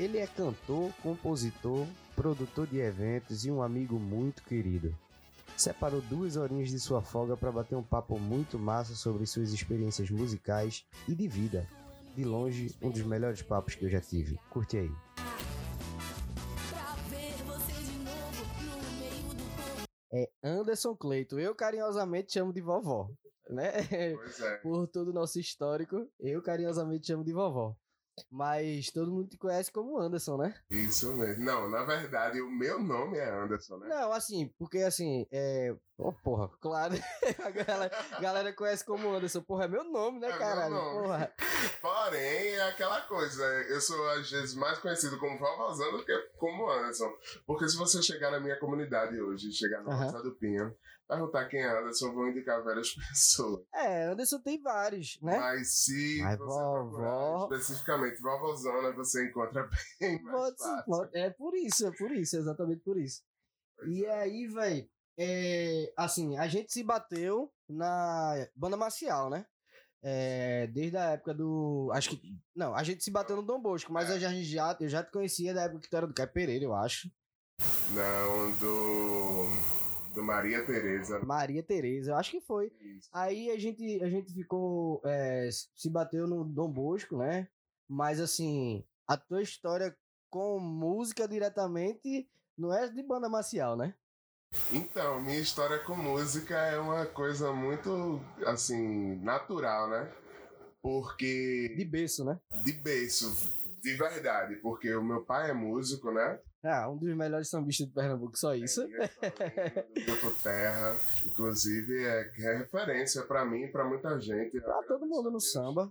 Ele é cantor, compositor, produtor de eventos e um amigo muito querido. Separou duas horinhas de sua folga para bater um papo muito massa sobre suas experiências musicais e de vida. De longe, um dos melhores papos que eu já tive. Curte aí. É Anderson Cleito. Eu carinhosamente chamo de vovó, né? Pois é. Por todo o nosso histórico, eu carinhosamente chamo de vovó. Mas todo mundo te conhece como Anderson, né? Isso mesmo. Não, na verdade, o meu nome é Anderson, né? Não, assim, porque assim, é. Oh, porra, claro. a galera, galera conhece como Anderson. Porra, é meu nome, né, É meu caralho? nome. Porra. Porém, é aquela coisa, eu sou às vezes mais conhecido como Vovózão do que como Anderson. Porque se você chegar na minha comunidade hoje, chegar no Aham. Roça do Pinho, perguntar quem é Anderson, vou indicar várias pessoas. É, Anderson tem vários, né? Mas se Mas você vovó- procurar especificamente Vovozona, você encontra bem mais Pode- fácil. pode- é por isso, é por isso, exatamente por isso. E aí, velho, é, assim, a gente se bateu na banda marcial, né? É, desde a época do. Acho que. Não, a gente se bateu no Dom Bosco, mas É. eu, já, já, eu já te conhecia da época que tu era do Caio Pereira, eu acho. Não, do. Do Maria Tereza. Maria Tereza, eu acho que foi. Isso. Aí a gente, a gente ficou. é, se bateu no Dom Bosco, né? Mas assim, a tua história com música diretamente não é de banda marcial, né? Então, minha história com música é uma coisa muito, assim, natural, né? Porque. De berço, né? De berço, de verdade, porque o meu pai é músico, né? Ah, um dos melhores sambistas de Pernambuco, só isso. É, Grupo Terra, inclusive, é, é referência pra mim e pra muita gente. Pra todo mundo no samba.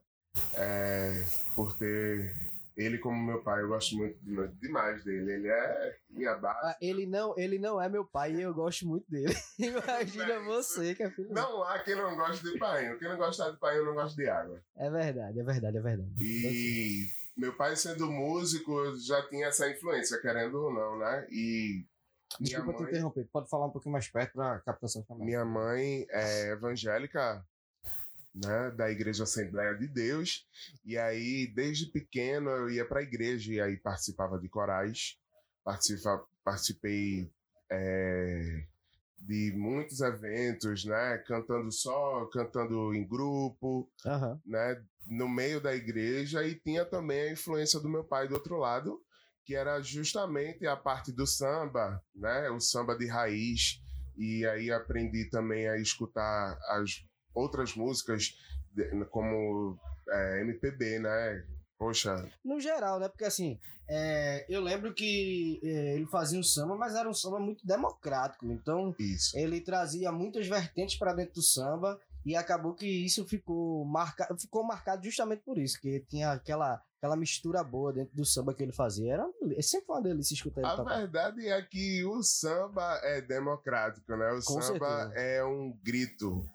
É, por ter ele como meu pai, eu gosto muito de- demais dele. Ele é minha base. Ah, ele, não, ele não é meu pai e eu gosto muito dele. Imagina é você que é filho. Não há quem não goste de painho. Quem não gosta de painho não gosta de água. É verdade, é verdade, é verdade. E meu pai sendo músico já tinha essa influência, querendo ou não, né? E minha Desculpa te mãe, interromper, tu pode falar um pouquinho mais perto pra captação também. minha mãe é evangélica, né? Da Igreja Assembleia de Deus. E aí, desde pequeno, eu ia para a igreja e aí participava de corais. Participa, participei é, de muitos eventos, né? Cantando só, cantando em grupo. Aham. né, no meio da igreja e tinha também a influência do meu pai do outro lado, que era justamente a parte do samba, né, o samba de raiz. E aí aprendi também a escutar as outras músicas como é, MPB, né? Poxa, No geral, né? Porque assim, é, eu lembro que é, ele fazia um samba, mas era um samba muito democrático. Então, isso. ele trazia muitas vertentes para dentro do samba e acabou que isso ficou marcado, ficou marcado justamente por isso, que tinha aquela, aquela mistura boa dentro do samba que ele fazia. Era é sempre uma delícia escutar ele A tocar. verdade é que o samba é democrático, né? O Com samba certeza. é um grito.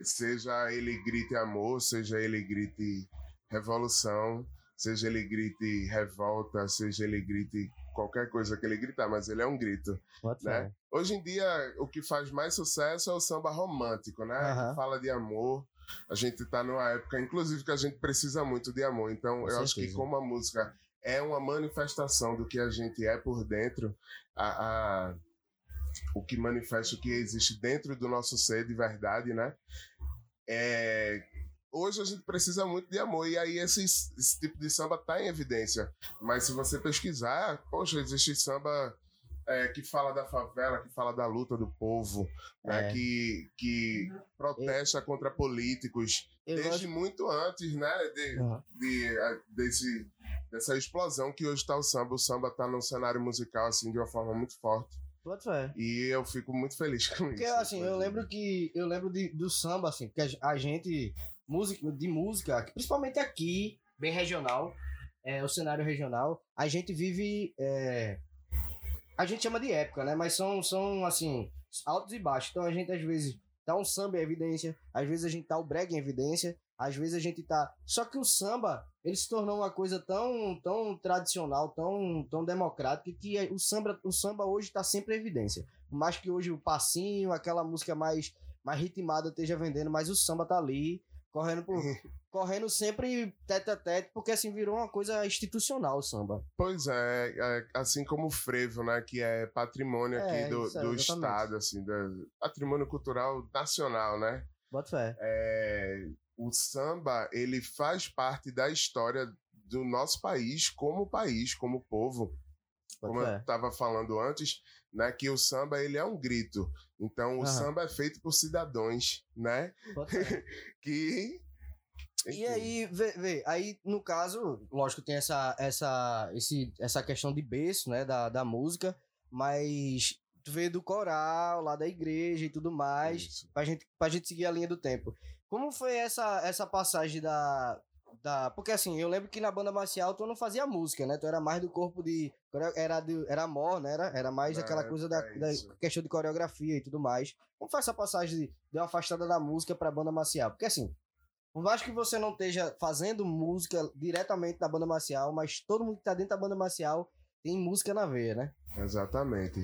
Seja ele grite amor, seja ele grite revolução, seja ele grite revolta, seja ele grite qualquer coisa que ele gritar, mas ele é um grito, Bota né? fé. Hoje em dia, o que faz mais sucesso é o samba romântico, né? Aham. Que fala de amor. A gente tá numa época, inclusive, que a gente precisa muito de amor. Então, Com eu acho que certeza. como a música é uma manifestação do que a gente é por dentro, a, a- o que manifesta o que existe dentro do nosso ser de verdade, né? É, hoje a gente precisa muito de amor e aí esse, esse tipo de samba tá em evidência. Mas se você pesquisar, poxa, existe samba é, que fala da favela, que fala da luta do povo, né? É. que, que protesta contra políticos Eu desde gosto- muito antes, né? De, Aham. de, a- desse, dessa explosão que hoje está o samba. O samba está no cenário musical assim de uma forma muito forte. E eu fico muito feliz com Porque isso. assim, eu lembro que eu lembro de, do samba assim, porque a, a gente música de música, principalmente aqui, bem regional, é o cenário regional, a gente vive é, a gente chama de época, né? Mas são são assim, altos e baixos. Então a gente às vezes tá um samba em evidência, às vezes a gente tá o brega em evidência, às vezes a gente tá. Só que o samba, ele se tornou uma coisa tão, tão tradicional, tão, tão democrática, que o samba, o samba hoje tá sempre em evidência. Mais que hoje o passinho, aquela música mais, mais ritmada esteja vendendo, mas o samba tá ali Correndo por. correndo sempre tete a tete, porque assim virou uma coisa institucional o samba. Pois é, é, assim como o frevo, né, que é patrimônio aqui É, do, isso, do estado, assim, da- patrimônio cultural nacional, né? Bota fé. É, o samba, ele faz parte da história do nosso país como país, como povo. Como eu estava falando antes, né, que o samba ele é um grito. Então o Aham. samba é feito por cidadãos, né? Que E aí, vê, vê, aí no caso, lógico, tem essa, essa, esse, essa questão de berço, né, da, da música, mas tu veio do coral, lá da igreja e tudo mais, isso. pra gente, pra gente seguir a linha do tempo. Como foi essa, essa passagem da, da... Porque assim, eu lembro que na banda marcial tu não fazia música, né? Tu era mais do corpo de... Era, de, era amor, né? Era, era mais É, aquela coisa da, é da isso. questão de coreografia e tudo mais. Como foi essa passagem de, de uma afastada da música pra banda marcial? Porque assim, por mais que você não esteja fazendo música diretamente da banda marcial, mas todo mundo que tá dentro da banda marcial tem música na veia, né? Exatamente.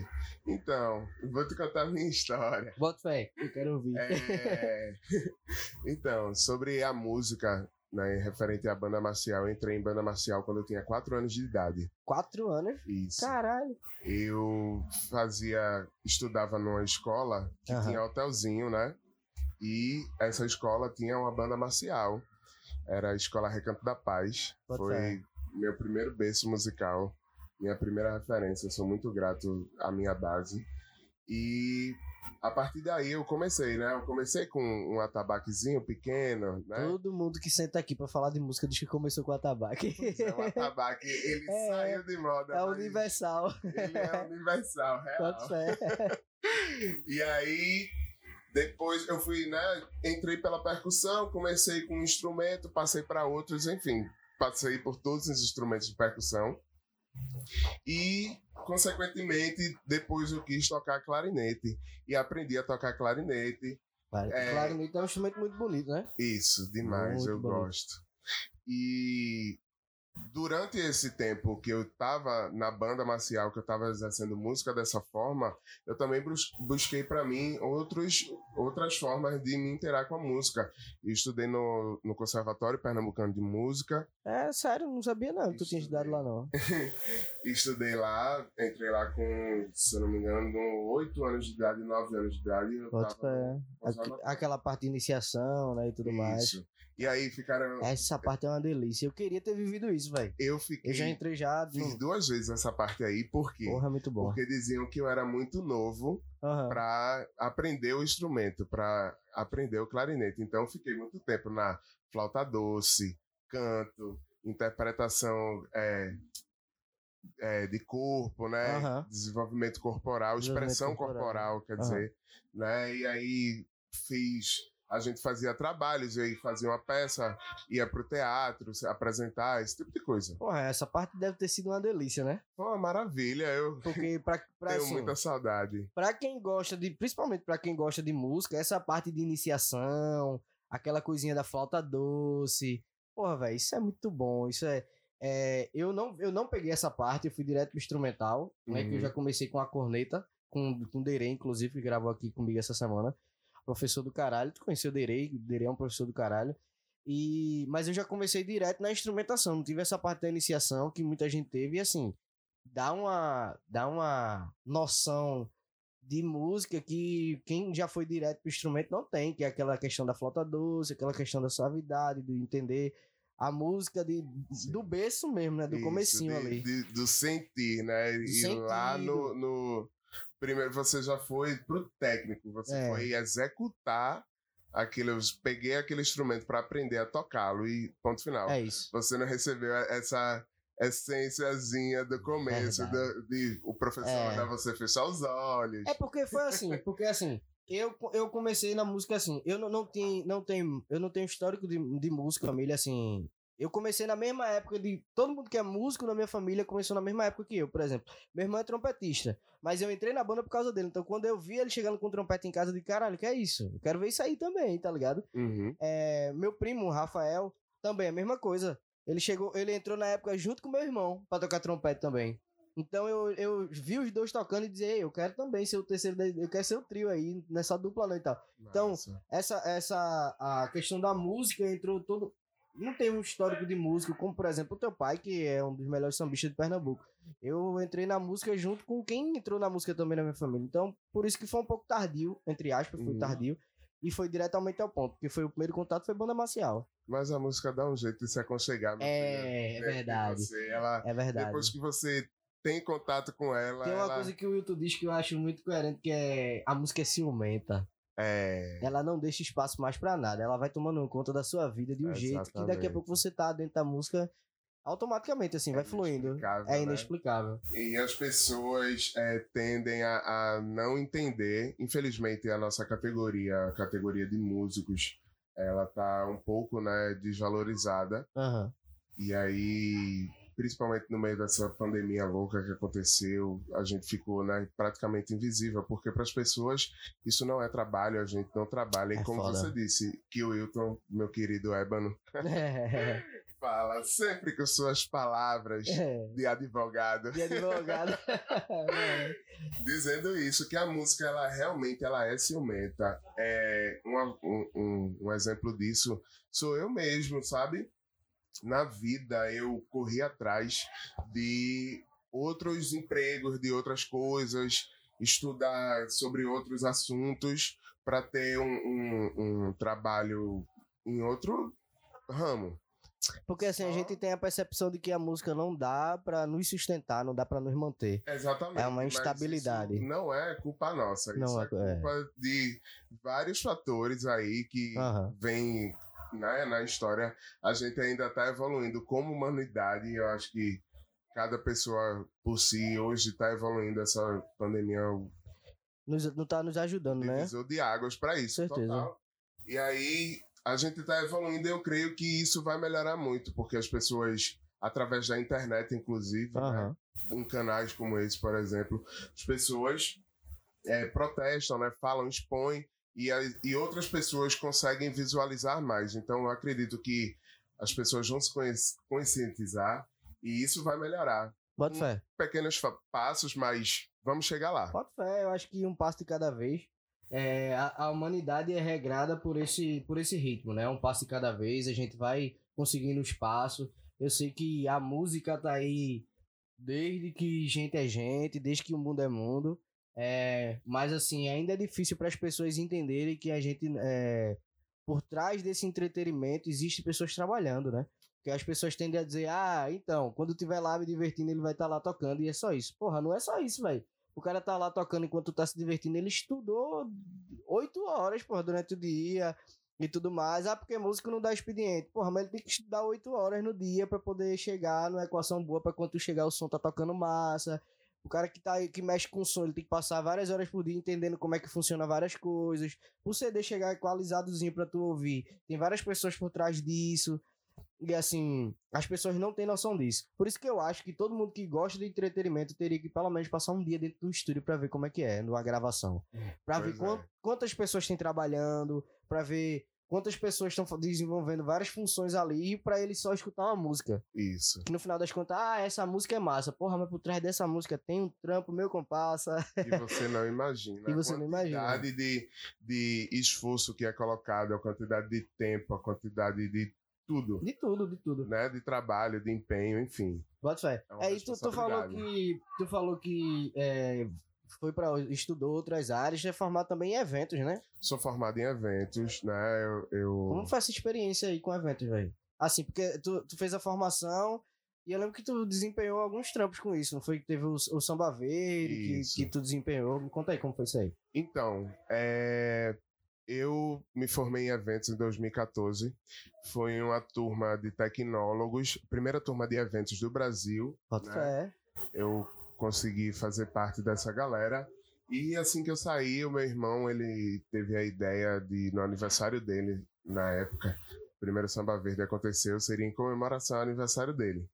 Então, vou te contar a minha história. Bota fé, eu quero ouvir. É, Então, sobre a música, né, referente à banda marcial, eu entrei em banda marcial quando eu tinha 4 anos de idade. Quatro anos. Isso. Caralho. Eu fazia, estudava numa escola que Aham. tinha hotelzinho, né? E essa escola tinha uma banda marcial. Era a Escola Recanto da Paz. Bota Foi fé. meu primeiro berço musical, minha primeira referência. Eu sou muito grato à minha base. E a partir daí eu comecei, né? Eu comecei com um atabaquezinho pequeno, né? Todo mundo que senta aqui pra falar de música diz que começou com atabaque. Pois é, o atabaque, ele É, saiu de moda. É universal. Ele é universal, real. fé. E aí, depois eu fui, né? Entrei pela percussão, comecei com um instrumento, passei para outros, enfim, passei por todos os instrumentos de percussão. E, consequentemente, depois eu quis tocar clarinete. E aprendi a tocar clarinete. Claro, É. Clarinete é um instrumento muito bonito, né? Isso, demais, Muito eu bonito. gosto. E durante esse tempo que eu tava na banda marcial, que eu tava exercendo música dessa forma, eu também bus- busquei para mim outros, outras formas de me interar com a música. Eu estudei no, no Conservatório Pernambucano de Música, É sério, não sabia não que tu tinha estudado lá não. estudei lá, entrei lá com, se eu não me engano, com 8 anos de idade, 9 anos de idade. Eu Bota tava. Aqu- Aquela parte de iniciação, né, e tudo mais. Isso. E aí ficaram. Essa parte é uma delícia. Eu queria ter vivido isso, velho. Eu fiquei. Eu já entrei já. Fiz No... duas vezes essa parte aí, por quê? Porra, é muito bom. Porque diziam que eu era muito novo Aham. para aprender o instrumento, para aprender o clarinete. Então eu fiquei muito tempo na flauta doce, canto, interpretação é, é, de corpo, né? Aham. Desenvolvimento corporal, Desenvolvimento expressão corporal. corporal, quer Aham. dizer, né? E aí fiz a gente fazia trabalhos, aí fazia uma peça, ia pro teatro, se apresentar, esse tipo de coisa. Porra, essa parte deve ter sido uma delícia, né? Uma maravilha, eu Porque pra, pra, tenho assim, muita saudade. pra quem gosta de. Principalmente pra quem gosta de música, essa parte de iniciação, aquela coisinha da flauta doce. Porra, velho, isso é muito bom. Isso é. É, eu, não, eu não peguei essa parte, eu fui direto pro instrumental, né? Que eu Uhum. já comecei com a corneta, com, com o Derê, inclusive, que gravou aqui comigo essa semana. Professor do caralho. Tu conheceu o Derê? O Derê é um professor do caralho. E, mas eu já comecei direto na instrumentação, não tive essa parte da iniciação que muita gente teve, e assim, dá uma, dá uma noção de música que quem já foi direto pro instrumento não tem, que é aquela questão da flauta doce, aquela questão da suavidade, de entender a música de, Sim. do berço mesmo, né? Do Isso, comecinho de- ali. de- do sentir, né? e lá sentido. no, no- Primeiro você já foi pro técnico, você É. foi executar aquele. Eu peguei aquele instrumento para aprender a tocá-lo e ponto final. É isso. Você não recebeu essa essênciazinha do começo, Verdade. do, de o professor É. mandar você fechar os olhos. É porque foi assim, porque assim, eu, eu comecei na música assim, eu não, não tenho, não tenho, eu não tenho histórico de, de música, família, assim. Eu comecei na mesma época de. Todo mundo que é músico na minha família começou na mesma época que eu, por exemplo. Meu irmão é trompetista, mas eu entrei na banda por causa dele. Então, quando eu vi ele chegando com trompete em casa, eu disse, caralho, que é isso? Eu quero ver isso aí também, tá ligado? Uhum. É, meu primo, Rafael, também a mesma coisa. Ele chegou, ele entrou na época junto com meu irmão pra tocar trompete também. Então eu, eu vi os dois tocando e dizer, eu quero também ser o terceiro, eu quero ser o trio aí, nessa dupla não e tal. Então, Massa. essa, essa a questão da música entrou todo. Não tem um histórico de música, como por exemplo o teu pai, que é um dos melhores sambistas de Pernambuco. Eu entrei na música junto com quem entrou na música também na minha família. Então, por isso que foi um pouco tardio, entre aspas, foi Uhum. tardio. E foi diretamente ao ponto, porque foi o primeiro contato foi banda marcial. Mas a música dá um jeito de se aconchegar. É, é de verdade. você. Ela, É verdade. depois que você tem contato com ela, Tem uma ela coisa que o Wilton diz que eu acho muito coerente, que é a música é ciumenta. é Ela não deixa espaço mais pra nada. Ela vai tomando conta da sua vida de um jeito que daqui a pouco você tá dentro da música automaticamente, assim, É vai fluindo. inexplicável, É né? inexplicável. E as pessoas é, tendem a, a não entender. Infelizmente, a nossa categoria, a categoria de músicos, ela tá um pouco né, desvalorizada. Aham. E aí, principalmente no meio dessa pandemia louca que aconteceu, a gente ficou né, praticamente invisível, porque para as pessoas isso não é trabalho, a gente não trabalha. E É como foda. você disse, que o Wilton, meu querido Ébano, É. fala sempre com suas palavras É. de advogado. De advogado. Dizendo isso, que a música ela realmente ela é ciumenta. É, um, um, um exemplo disso sou eu mesmo, sabe? Na vida eu corri atrás de outros empregos, de outras coisas, estudar sobre outros assuntos para ter um, um, um trabalho em outro ramo. Porque assim, a Só- gente tem a percepção de que a música não dá pra nos sustentar, não dá pra nos manter. Exatamente. É uma instabilidade. não é culpa nossa. Não isso é- é culpa de vários fatores aí que Aham. vêm né, na história. A gente ainda está evoluindo como humanidade. Eu acho que cada pessoa por si hoje está evoluindo. Essa pandemia Nos, não tá nos ajudando, né? divisor de águas para isso. Certeza. Total. E aí a gente está evoluindo e eu creio que isso vai melhorar muito, porque as pessoas, através da internet, inclusive, né, Aham. em canais como esse, por exemplo, as pessoas é, protestam, né, falam, expõem e, a- e outras pessoas conseguem visualizar mais. Então, eu acredito que as pessoas vão se conscientizar e isso vai melhorar. Bota fé. Pequenos passos, mas vamos chegar lá. Bota fé, eu acho que um passo de cada vez. É, a, a humanidade é regrada por esse, por esse ritmo, né? Um passo de cada vez, a gente vai conseguindo espaço. Eu sei que a música tá aí desde que gente é gente, desde que o mundo é mundo. É, mas assim, ainda é difícil para as pessoas entenderem que a gente, é, por trás desse entretenimento, existe pessoas trabalhando, né? Porque as pessoas tendem a dizer, ah, então, quando tiver lá me divertindo, ele vai estar lá tocando, e é só isso. Porra, não é só isso, velho. O cara tá lá tocando enquanto tá se divertindo, ele estudou oito horas, porra, durante o dia e tudo mais. Ah, porque músico não dá expediente. Porra, mas ele tem que estudar oito horas no dia pra poder chegar numa equação boa pra quando chegar o som tá tocando massa. O cara que, tá, que mexe com som, ele tem que passar várias horas por dia entendendo como é que funciona várias coisas. O CD chegar equalizadozinho pra tu ouvir. Tem várias pessoas por trás disso. E assim, as pessoas não têm noção disso. Por isso que eu acho que todo mundo que gosta de entretenimento teria que pelo menos passar um dia dentro do estúdio pra ver como é que é, numa gravação. Pra ver Pois quan- é. quantas pessoas tem trabalhando, pra ver quantas pessoas estão desenvolvendo várias funções ali pra ele só escutar uma música. Isso. Que no final das contas, ah, essa música é massa. Porra, mas por trás dessa música tem um trampo, meu compassa. E você não imagina. E você não imagina. A quantidade de, de esforço que é colocado, a quantidade de tempo, a quantidade de tudo. De tudo, de tudo. Né, de trabalho, de empenho, enfim. Bota fé. É É, e tu, falou que. Tu falou que é, foi para estudou outras áreas, é formado também em eventos, né? Sou formado em eventos, né? Eu, eu- Como foi essa experiência aí com eventos, velho? Assim, porque tu, tu fez a formação e eu lembro que tu desempenhou alguns trampos com isso, não foi que teve o, o Samba Verde que, que tu desempenhou? Me conta aí como foi isso aí. Então, é, eu me formei em eventos em 2014. Foi uma turma de tecnólogos, primeira turma de eventos do Brasil. Bota Né? fé. Eu consegui fazer parte dessa galera. E assim que eu saí, o meu irmão, ele teve a ideia de, no aniversário dele, na época, o primeiro Samba Verde aconteceu, seria em comemoração ao aniversário dele.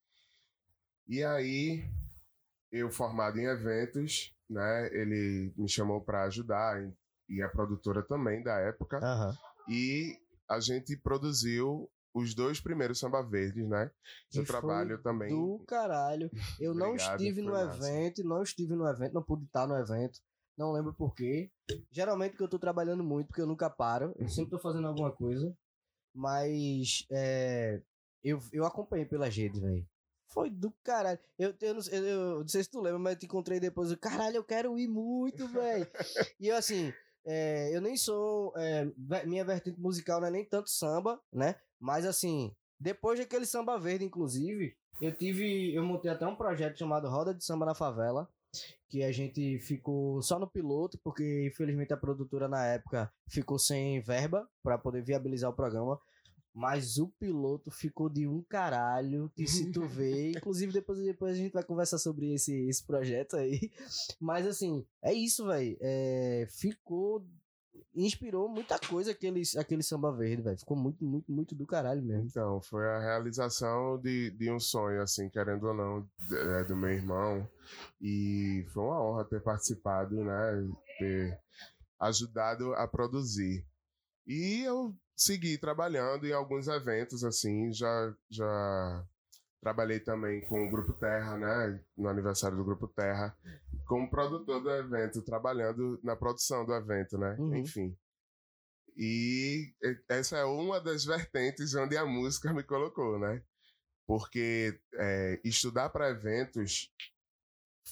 E aí, eu formado em eventos, né, ele me chamou para ajudar, e a produtora também da época, Aham. e a gente produziu os dois primeiros Samba Verdes, né? Que Eu trabalho foi também. Do caralho. Eu não Obrigado, estive no massa. evento, não estive no evento, não pude estar no evento. Não lembro por quê. Geralmente que eu tô trabalhando muito, porque eu nunca paro. Eu sempre tô fazendo alguma coisa. Mas é, eu, eu acompanhei pelas redes, velho. Foi do caralho. Eu, eu, não, eu, eu não sei se tu lembra, mas eu te encontrei depois. Eu, caralho, eu quero ir muito, velho. e eu, assim, é, eu nem sou. é, minha vertente musical não é nem tanto samba, né? Mas, assim, depois daquele samba verde, inclusive, eu tive. Eu montei até um projeto chamado Roda de Samba na Favela. Que a gente ficou só no piloto, porque infelizmente a produtora na época ficou sem verba para poder viabilizar o programa. Mas o piloto ficou de um caralho, que se tu vê. Inclusive, depois, depois a gente vai conversar sobre esse, esse projeto aí. Mas assim, é isso, velho. É, ficou. Inspirou muita coisa aquele, aquele samba verde, velho. Ficou muito, muito, muito do caralho mesmo. Então, foi a realização de, de um sonho, assim, querendo ou não, é, do meu irmão. E foi uma honra ter participado, né? Ter ajudado a produzir. E eu segui trabalhando em alguns eventos, assim, já, já trabalhei também com o Grupo Terra, né? No aniversário do Grupo Terra, como produtor do evento, trabalhando na produção do evento, né? Uhum. Enfim. E essa é uma das vertentes onde a música me colocou, né? Porque é, estudar para eventos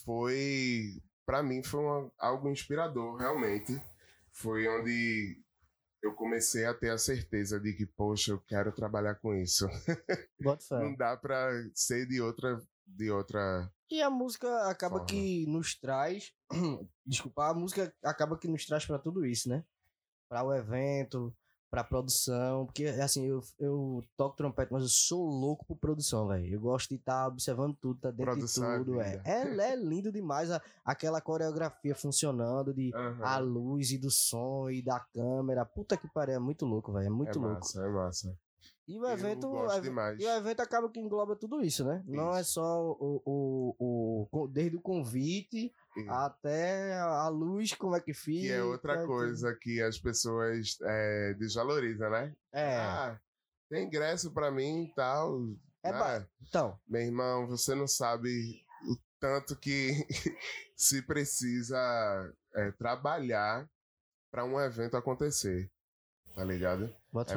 foi, para mim, foi uma- algo inspirador, realmente. Foi onde eu comecei a ter a certeza de que, poxa, eu quero trabalhar com isso. Não dá para ser de outra, de outra. E a música acaba Forma. que nos traz. Desculpa, a música acaba que nos traz pra tudo isso, né? Pra o evento, pra produção. Porque, assim, eu, eu toco trompete, mas eu sou louco por produção, velho. Eu gosto de estar observando tudo, tá dentro Produção é de tudo, é. É, é lindo demais a- aquela coreografia funcionando, de Aham. a luz e do som e da câmera. Puta que pariu, é muito louco, velho. É muito é louco. massa, é massa. E o evento. ev-. E o evento acaba que engloba tudo isso, né? Não é Isso. só o, o, o, Desde o convite até a luz, como é que fica. Que é outra coisa que as pessoas é, desvalorizam, né? É. Ah, tem ingresso pra mim e tal. É né? ba- Então, Meu irmão, você não sabe o tanto que se precisa é, trabalhar para um evento acontecer. Tá ligado?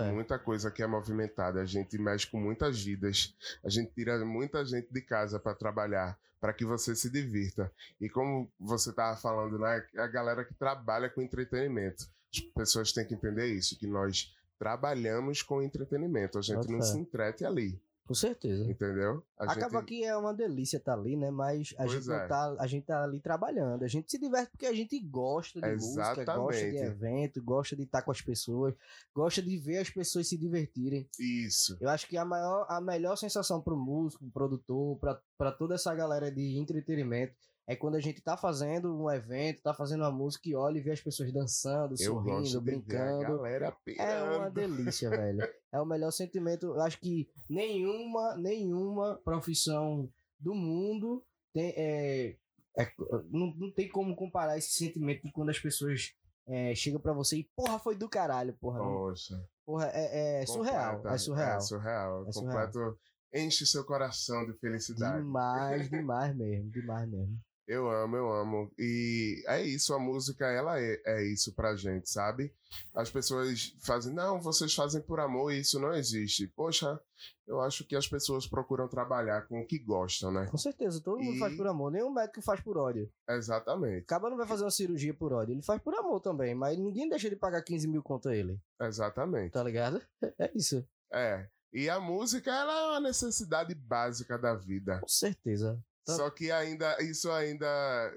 É muita coisa que é movimentada. A gente mexe com muitas vidas. A gente tira muita gente de casa para trabalhar, para que você se divirta. E como você tava falando, né? A galera que trabalha com entretenimento. As pessoas têm que entender isso, que nós trabalhamos com entretenimento. A gente não se entrete ali, Com certeza. entendeu? A Acaba gente... que é uma delícia estar ali, né? Mas a Pois gente, é. tá, a gente tá ali trabalhando. A gente se diverte porque a gente gosta de música, gosta de Exatamente. evento, gosta de estar com as pessoas, gosta de ver as pessoas se divertirem. Isso. Eu acho que a, maior, a melhor sensação pro músico, pro produtor, pra, pra toda essa galera de entretenimento é quando a gente tá fazendo um evento, tá fazendo uma música e olha e vê as pessoas dançando, Eu sorrindo, brincando. É uma delícia, velho. É o melhor sentimento. Eu acho que nenhuma, nenhuma profissão do mundo tem, é, é- não, não tem como comparar esse sentimento de quando as pessoas é, chegam pra você e, porra, foi do caralho, porra. Poxa. Porra, é, é surreal. completa. É surreal. É surreal. É surreal. Completo. Enche seu coração de felicidade. Demais, demais mesmo. Demais mesmo. Eu amo, eu amo. E é isso, a música, ela é, é isso pra gente, sabe? As pessoas fazem, não, vocês fazem por amor e isso não existe. Poxa, eu acho que as pessoas procuram trabalhar com o que gostam, né? Com certeza, todo mundo E- faz por amor. Nenhum médico faz por ódio. Exatamente, Acaba não vai fazer uma cirurgia por ódio. Ele faz por amor também, mas ninguém deixa de pagar 15 mil conto a ele. exatamente. Tá ligado? É isso. É. E a música, ela é uma necessidade básica da vida. Com certeza. Tá. Só que ainda isso ainda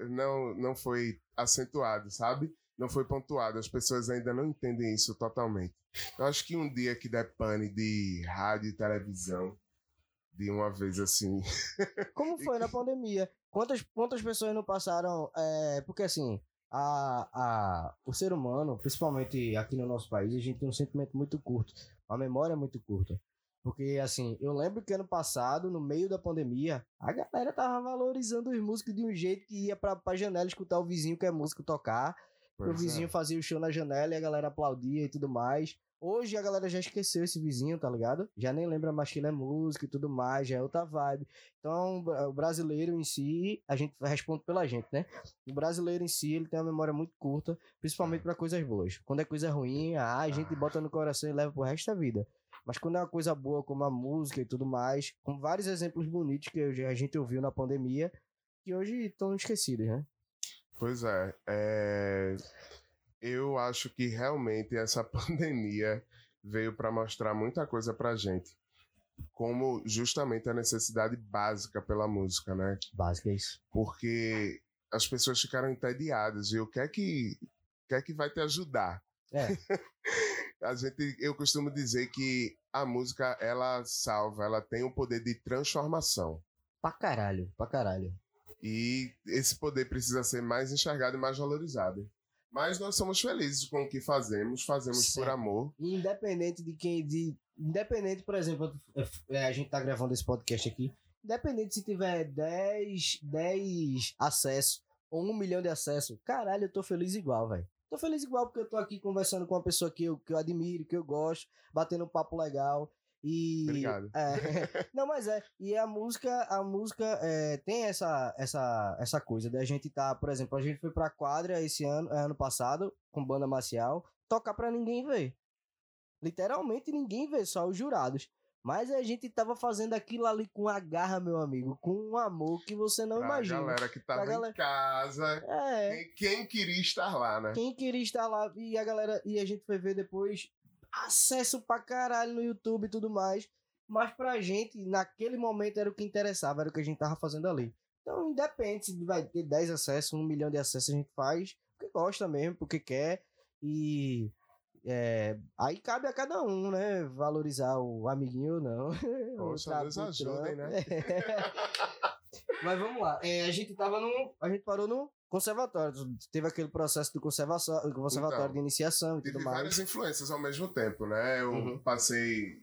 não, não foi acentuado, sabe? Não foi pontuado. As pessoas ainda não entendem isso totalmente. Eu acho que um dia que der pane de rádio e televisão, de uma vez assim. Como foi na pandemia? Quantas, quantas pessoas não passaram. é, porque assim, a, a, o ser humano, principalmente aqui no nosso país, a gente tem um sentimento muito curto, uma memória muito curta. Porque, assim, eu lembro que ano passado, no meio da pandemia, a galera tava valorizando os músicos de um jeito que ia pra, pra janela escutar o vizinho que é músico tocar. Pois o vizinho é. fazia o show na janela e a galera aplaudia e tudo mais. Hoje a galera já esqueceu esse vizinho, tá ligado? Já nem lembra mais que ele é músico e tudo mais, já é outra vibe. Então, o brasileiro em si, a gente responde pela gente, né? O brasileiro em si, ele tem uma memória muito curta, principalmente para coisas boas. Quando é coisa ruim, ah, a gente bota no coração e leva pro resto da vida. Mas quando é uma coisa boa, como a música e tudo mais, com vários exemplos bonitos que a gente ouviu na pandemia, que hoje estão esquecidos, né? Pois é, é eu acho que realmente essa pandemia veio para mostrar muita coisa pra gente. Como justamente a necessidade básica pela música, né? Básica é isso. Porque as pessoas ficaram entediadas e o que é que, que, é que vai te ajudar? É. a gente, eu costumo dizer que a música ela salva, ela tem o poder de transformação. Pra caralho, pra caralho. E esse poder precisa ser mais enxergado e mais valorizado. Mas nós somos felizes com o que fazemos, fazemos por amor. Independente de quem. De, independente, por exemplo, é, a gente tá gravando esse podcast aqui. Independente se tiver 10, 10 acessos ou 1 milhão de acessos, caralho, eu tô feliz igual, velho. Tô feliz igual porque eu tô aqui conversando com uma pessoa que eu, que eu admiro, que eu gosto, batendo um papo legal. E, Obrigado. É, não, mas é. E a música, a música é, tem essa, essa, essa coisa da gente tá, por exemplo, a gente foi pra quadra esse ano, é, ano passado, com banda marcial, tocar pra ninguém ver. Literalmente ninguém vê, só os jurados. Mas a gente tava fazendo aquilo ali com a garra, meu amigo, com um amor que você não pra imagina. A galera que tava galera... em casa. É. Quem, queria estar lá, né? Quem queria estar lá. E a galera. E a gente foi ver depois acesso pra caralho no YouTube e tudo mais. Mas pra gente, naquele momento, era o que interessava, era o que a gente tava fazendo ali. Então, independe se vai ter 10 acessos, 1 milhão de acessos, a gente faz porque gosta mesmo, porque quer. E é, aí cabe a cada um, né? Valorizar o amiguinho ou não. Poxa, Deus ajudem, né? Mas vamos lá. É, a gente tava no. A gente parou no conservatório. Teve aquele processo do conservatório, conservatório então, de iniciação e tudo mais. várias influências ao mesmo tempo, né? Eu uhum. passei.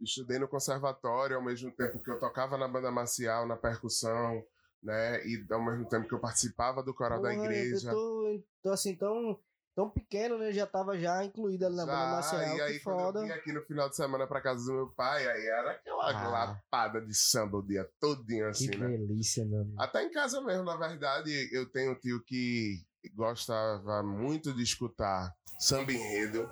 Estudei no conservatório ao mesmo tempo que eu tocava na banda marcial, na percussão, né? E ao mesmo tempo que eu participava do coral Porra, da igreja. Eu tô, tô assim, tão tão pequeno, né? Já tava já incluído ali na já, banda marcial. E aí, quando foda. eu vim aqui no final de semana pra casa do meu pai, aí era aquela ah. lapada de samba o dia todinho, assim, que né? delícia, meu amigo. Até em casa mesmo, na verdade, eu tenho um tio que gostava muito de escutar samba enredo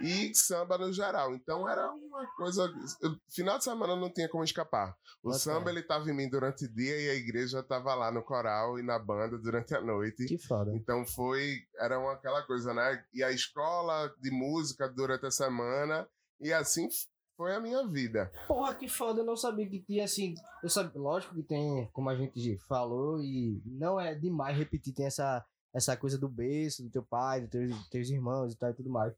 e samba no geral. Então era uma coisa. Eu, final de semana não tinha como escapar. O samba ele tava em mim durante o dia e a igreja tava lá no coral e na banda durante a noite. Que foda. Então foi. Era uma, aquela coisa, né? E a escola de música durante a semana. E assim foi a minha vida. Porra, que foda, eu não sabia que tinha assim. Eu sabia, lógico que tem, como a gente falou, e não é demais repetir, tem essa, essa coisa do berço, do teu pai, dos teus, teus irmãos e tal e tudo mais.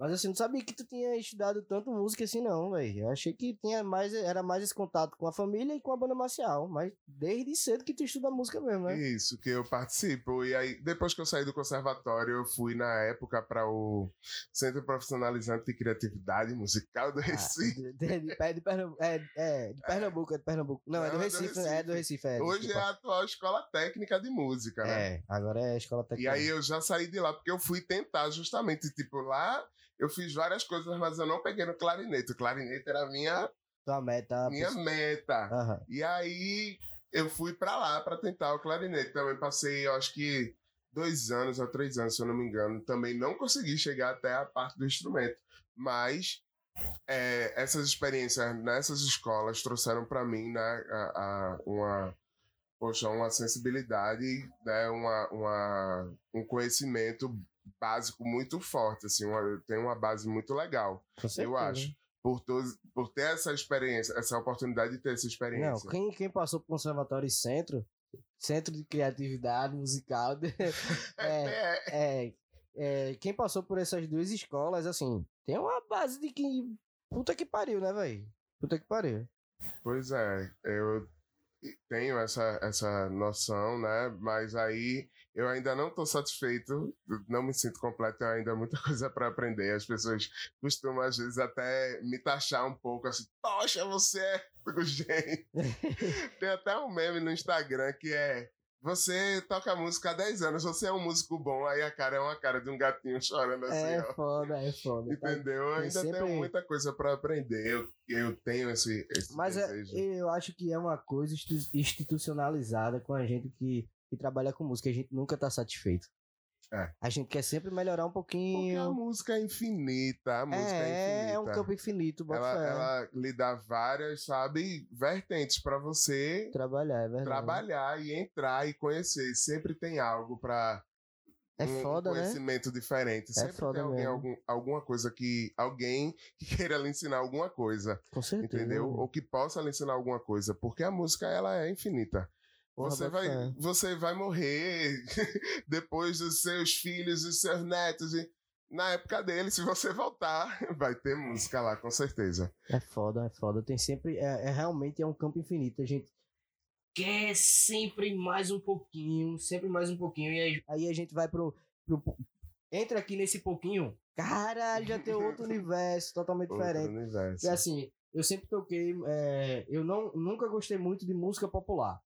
Mas assim, não sabia que tu tinha estudado tanto música assim, não, velho. Eu achei que tinha mais, era mais esse contato com a família e com a banda marcial. Mas desde cedo que tu estuda música mesmo, né? Isso, que eu participo. E aí, depois que eu saí do conservatório, eu fui na época para o Centro Profissionalizante de Criatividade Musical do Recife. Ah, de, de, de, Pernambuco, é, é, de Pernambuco, é de Pernambuco. Não, não é do Recife, é do Recife. É do Recife é, Hoje é a atual Escola Técnica de Música, né? É, agora é a Escola Técnica. E aí eu já saí de lá, porque eu fui tentar justamente, tipo, lá eu fiz várias coisas, mas eu não peguei no clarinete. O clarinete era a minha. Tua meta. Minha meta. Uhum. E aí eu fui para lá para tentar o clarinete. Também passei, eu acho que dois anos ou três anos, se eu não me engano. Também não consegui chegar até a parte do instrumento. Mas é, essas experiências nessas escolas trouxeram para mim né, a, a, uma, poxa, uma sensibilidade, né, uma, uma, um conhecimento básico muito forte, assim, uma, tem uma base muito legal, eu acho. Por, to, por ter essa experiência, essa oportunidade de ter essa experiência. Não, quem, quem passou por conservatório e centro, centro de criatividade musical, é, é, é, é, quem passou por essas duas escolas, assim, tem uma base de que. Puta que pariu, né, velho? Puta que pariu. Pois é, eu tenho essa, essa noção, né? Mas aí eu ainda não estou satisfeito, não me sinto completo, tenho ainda muita coisa para aprender. As pessoas costumam, às vezes, até me taxar um pouco assim: Poxa, você é jeito. Tem até um meme no Instagram que é Você toca música há 10 anos, você é um músico bom, aí a cara é uma cara de um gatinho chorando assim, É ó. foda, é foda. tá? Entendeu? Eu ainda sempre- tenho muita coisa pra aprender. Eu, eu tenho esse, esse Mas é, eu acho que é uma coisa institu- institucionalizada com a gente que, que trabalha com música. A gente nunca tá satisfeito. É. A gente quer sempre melhorar um Porque a pouquinho. música é infinita, a música é, É, infinita. é um campo infinito, ela, ela lhe dá várias, sabe, vertentes pra você Trabalhar, é verdade. trabalhar e entrar e conhecer. Sempre tem algo pra É um foda, né? conhecimento diferente. Sempre foda tem alguém, algum, alguma coisa que. Alguém que queira lhe ensinar alguma coisa. Com certeza. Entendeu? Ou que possa lhe ensinar alguma coisa. Porque a música ela é infinita. Você vai, fé. você vai morrer depois dos seus filhos e seus netos. E na época dele, se você voltar, vai ter música lá, com certeza. É foda, é foda. Tem sempre. É, é realmente é um campo infinito. A gente quer sempre mais um pouquinho, sempre mais um pouquinho. E aí, aí a gente vai pro, pro. Entra aqui nesse pouquinho. Caralho, já tem outro universo totalmente Outro diferente. universo. E assim, eu sempre toquei. é, eu não, nunca gostei muito de música popular.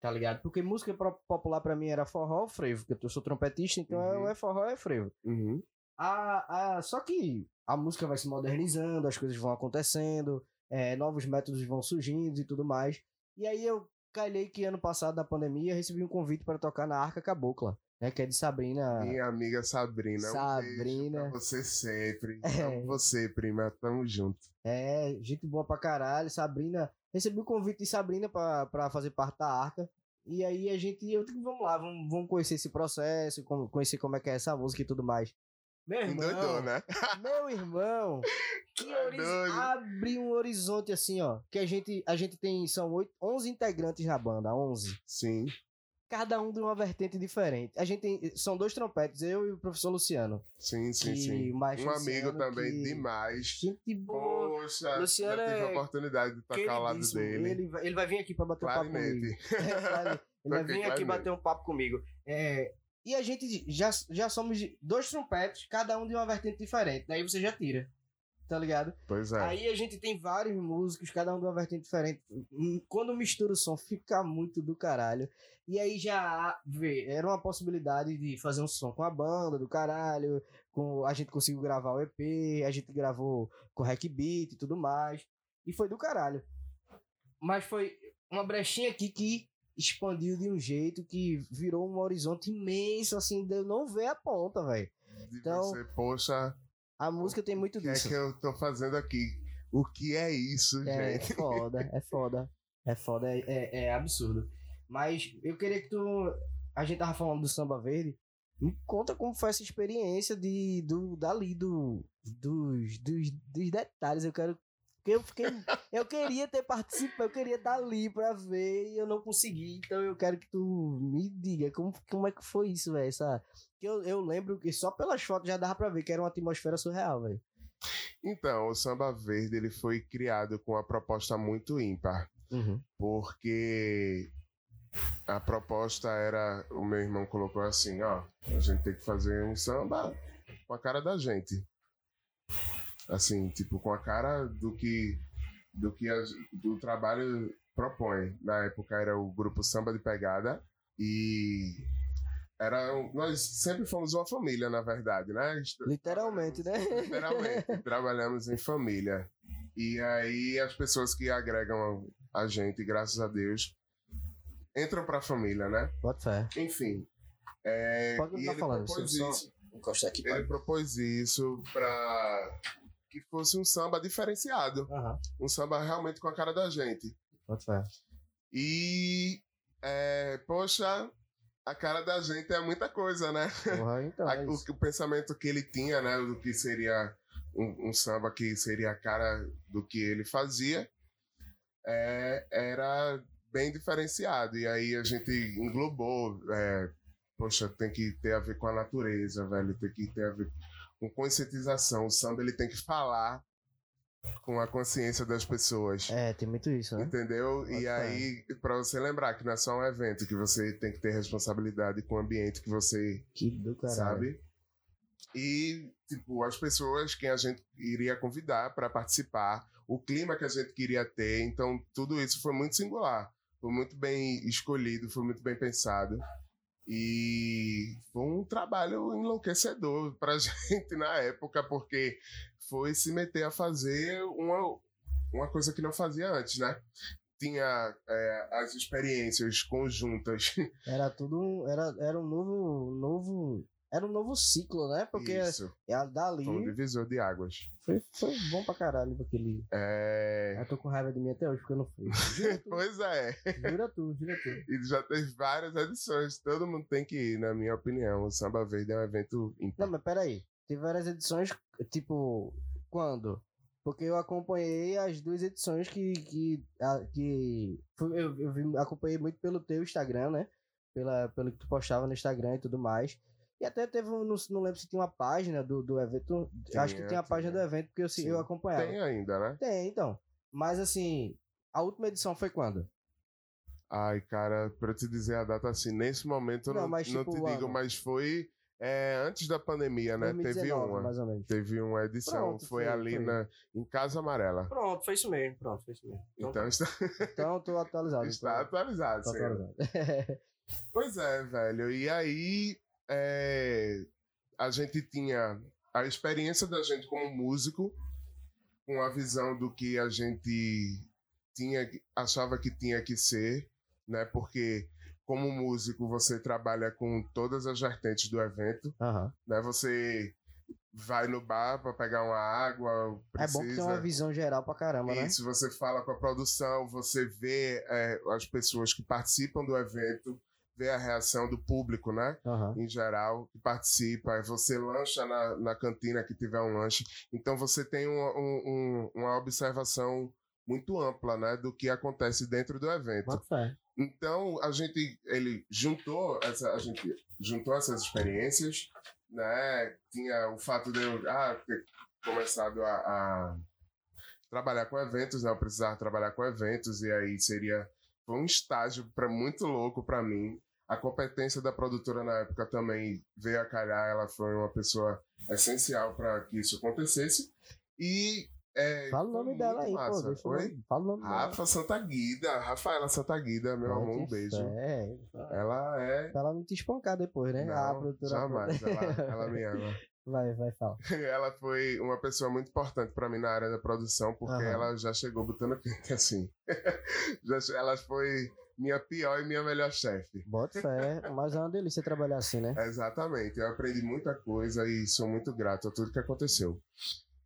Tá ligado? Porque música popular pra mim era forró ou frevo, porque eu sou trompetista, então é- Uhum. é forró é frevo. Uhum. A, a, só que a música vai se modernizando, as coisas vão acontecendo, é, novos métodos vão surgindo e tudo mais. E aí eu calhei que ano passado, na pandemia, recebi um convite para tocar na Arca Cabocla, né? Que é de Sabrina. Minha amiga Sabrina. Um Sabrina. pra você sempre. É. Amo você, prima. Tamo junto. É, gente boa pra caralho. Sabrina. Recebi o convite de Sabrina pra, pra fazer parte da Arca. E aí a gente, eu digo, vamos lá, vamos, vamos conhecer esse processo, conhecer como é que é essa música e tudo mais. Meu irmão, Endoidou, né? Meu irmão, que Tá horiz- abre um horizonte assim, ó. Que a gente, a gente tem, são oito, 11 integrantes na banda, 11. Sim. Cada um de uma vertente diferente. A gente tem, são dois trompetes, eu e o professor Luciano. Sim, sim, Que sim. Um amigo Luciano também que- demais. Gente boa. Poxa, Luciano já tive a é oportunidade de tocar ao lado dele. Ele, vai- ele vai vir aqui pra bater um papo comigo. É. Ele vai vir aqui bater um papo comigo. É, e a gente já, já somos dois trompetes, cada um de uma vertente diferente. Daí você já tira. Tá ligado? Pois é. Aí a gente tem vários músicos, cada um de uma vertente diferente. Hum, Quando mistura o som, fica muito do caralho. E aí já vê, era uma possibilidade de fazer um som com a banda do caralho. Com, a gente conseguiu gravar o EP, a gente gravou com Hack Beat e tudo mais. E foi do caralho. Mas foi uma brechinha aqui que expandiu de um jeito que virou um horizonte imenso, assim, de eu não ver a ponta, velho. Então- você, poxa, A música tem muito o que é disso. que eu tô fazendo aqui? O que é isso, É gente? foda, é foda. É foda, é, é, é absurdo. Mas eu queria que tu. A gente tava falando do samba verde. Me conta como foi essa experiência de, do, dali, do, dos, dos, dos detalhes. Eu quero. Eu fiquei. eu queria ter participado, eu queria estar ali pra ver e eu não consegui. Então eu quero que tu me diga como, como é que foi isso, velho. Essa. Que eu, eu lembro que só pelas fotos já dava pra ver que era uma atmosfera surreal, velho. Então, o Samba Verde ele foi criado com uma proposta muito ímpar. Uhum. porque a proposta era, o meu irmão colocou assim, ó, a gente tem que fazer um samba com a cara da gente. Assim, tipo, com a cara do que do que a- do trabalho propõe. Na época era o grupo Samba de Pegada e era um- nós sempre fomos uma família, na verdade, né? Literalmente, né? Literalmente, trabalhamos em família. E aí as pessoas que agregam a gente, graças a Deus, entram pra família, né? Bota fé. Enfim. é, Pode e continuar ele falando, propôs só- isso. Encostar aqui Ele propôs isso pra que fosse um samba diferenciado. Aham. Um samba realmente com a cara da gente. Bota fé. E, é, poxa, a cara da gente é muita coisa, né? Porra, então. É o, o pensamento que ele tinha, né, do que seria um, um samba que seria a cara do que ele fazia, é, era bem diferenciado. E aí a gente englobou, é, poxa, tem que ter a ver com a natureza, velho, tem que ter a ver com conscientização. O samba ele tem que falar com a consciência das pessoas. É, tem muito isso, né? Entendeu? Bota E fé. aí, pra você lembrar que não é só um evento, que você tem que ter responsabilidade com o ambiente que você Que do caralho. sabe? E, tipo, as pessoas que a gente iria convidar para participar, o clima que a gente queria ter, então tudo isso foi muito singular. foi muito bem escolhido, foi muito bem pensado. E foi um trabalho enlouquecedor pra gente na época, porque foi se meter a fazer uma, uma coisa que não fazia antes, né? Tinha é, as experiências conjuntas. Era tudo. Era, era um novo. novo era um novo ciclo, né? Porque Isso. é dali. Foi um divisor de águas. Foi, foi bom pra caralho aquele. É... Eu tô com raiva de mim até hoje porque eu não fui. Pois é. jura tu, jura tu. E já teve várias edições. Todo mundo tem que ir, na minha opinião. O Samba Verde é um evento ímpar. Não, mas peraí. Teve várias edições, tipo, quando? Porque eu acompanhei as duas edições que. que, a- que eu, eu acompanhei muito pelo teu Instagram, né? Pela, pelo que tu postava no Instagram e tudo mais. E até teve um. Não, não lembro se tinha uma página do, do evento. eu acho que tem a página do evento, porque eu, se- eu Sim. acompanhava. Tem ainda, né? Tem, então. Mas assim, a última edição foi quando? Ai, cara, pra eu te dizer a data assim, nesse momento eu Não, não, mas não tipo te o digo, ano. mas foi é, antes da pandemia, né? Teve 2019, uma. mais ou menos. Teve uma edição. Pronto, foi, foi, ali foi. Na, em Casa Amarela. Pronto, foi isso mesmo. Pronto, foi isso mesmo. Então está, então tô atualizado. está tô- atualizado, tô sim. atualizado. Pois é, velho. E aí é, a gente tinha a experiência da gente como músico, com a visão do que a gente tinha, achava que tinha que ser, né? Porque como músico você trabalha com todas as vertentes do evento, Aham. né? Você vai no bar para pegar uma água, É precisa... bom que tem uma visão geral pra caramba, né? Isso, você fala com a produção, você vê é, as pessoas que participam do evento, vê a reação do público, né? Aham. Em geral, que participa. Você lancha na, na cantina que tiver um lanche. Então você tem uma, um- um- uma observação muito ampla, né? Do que acontece dentro do evento. Fé. Então a gente ele juntou essa a gente juntou essas experiências, né? Tinha o fato de eu ah, ter começado a, a trabalhar com eventos, né? Eu precisava trabalhar com eventos e aí seria foi um estágio para muito louco para mim. A competência da produtora na época também veio a calhar, ela foi uma pessoa essencial para que isso acontecesse. E é, Fala o nome dela aí, massa. pô. Deixa Oi? Fala o nome dela. Rafa Santa Guida, Rafaela Santa Guida, meu amor, um beijo. fé. Ela é. Pra ela não te espancar depois, né? a Não, produtora. jamais, ela, ela me ama. Vai, vai, fala. Ela foi uma pessoa muito importante pra mim na área da produção, porque Aham. ela já chegou botando quente assim. Já- ela foi minha pior e minha melhor chefe. Bota fé. Mas é uma delícia trabalhar assim, né? Exatamente, eu aprendi muita coisa e sou muito grato a tudo que aconteceu.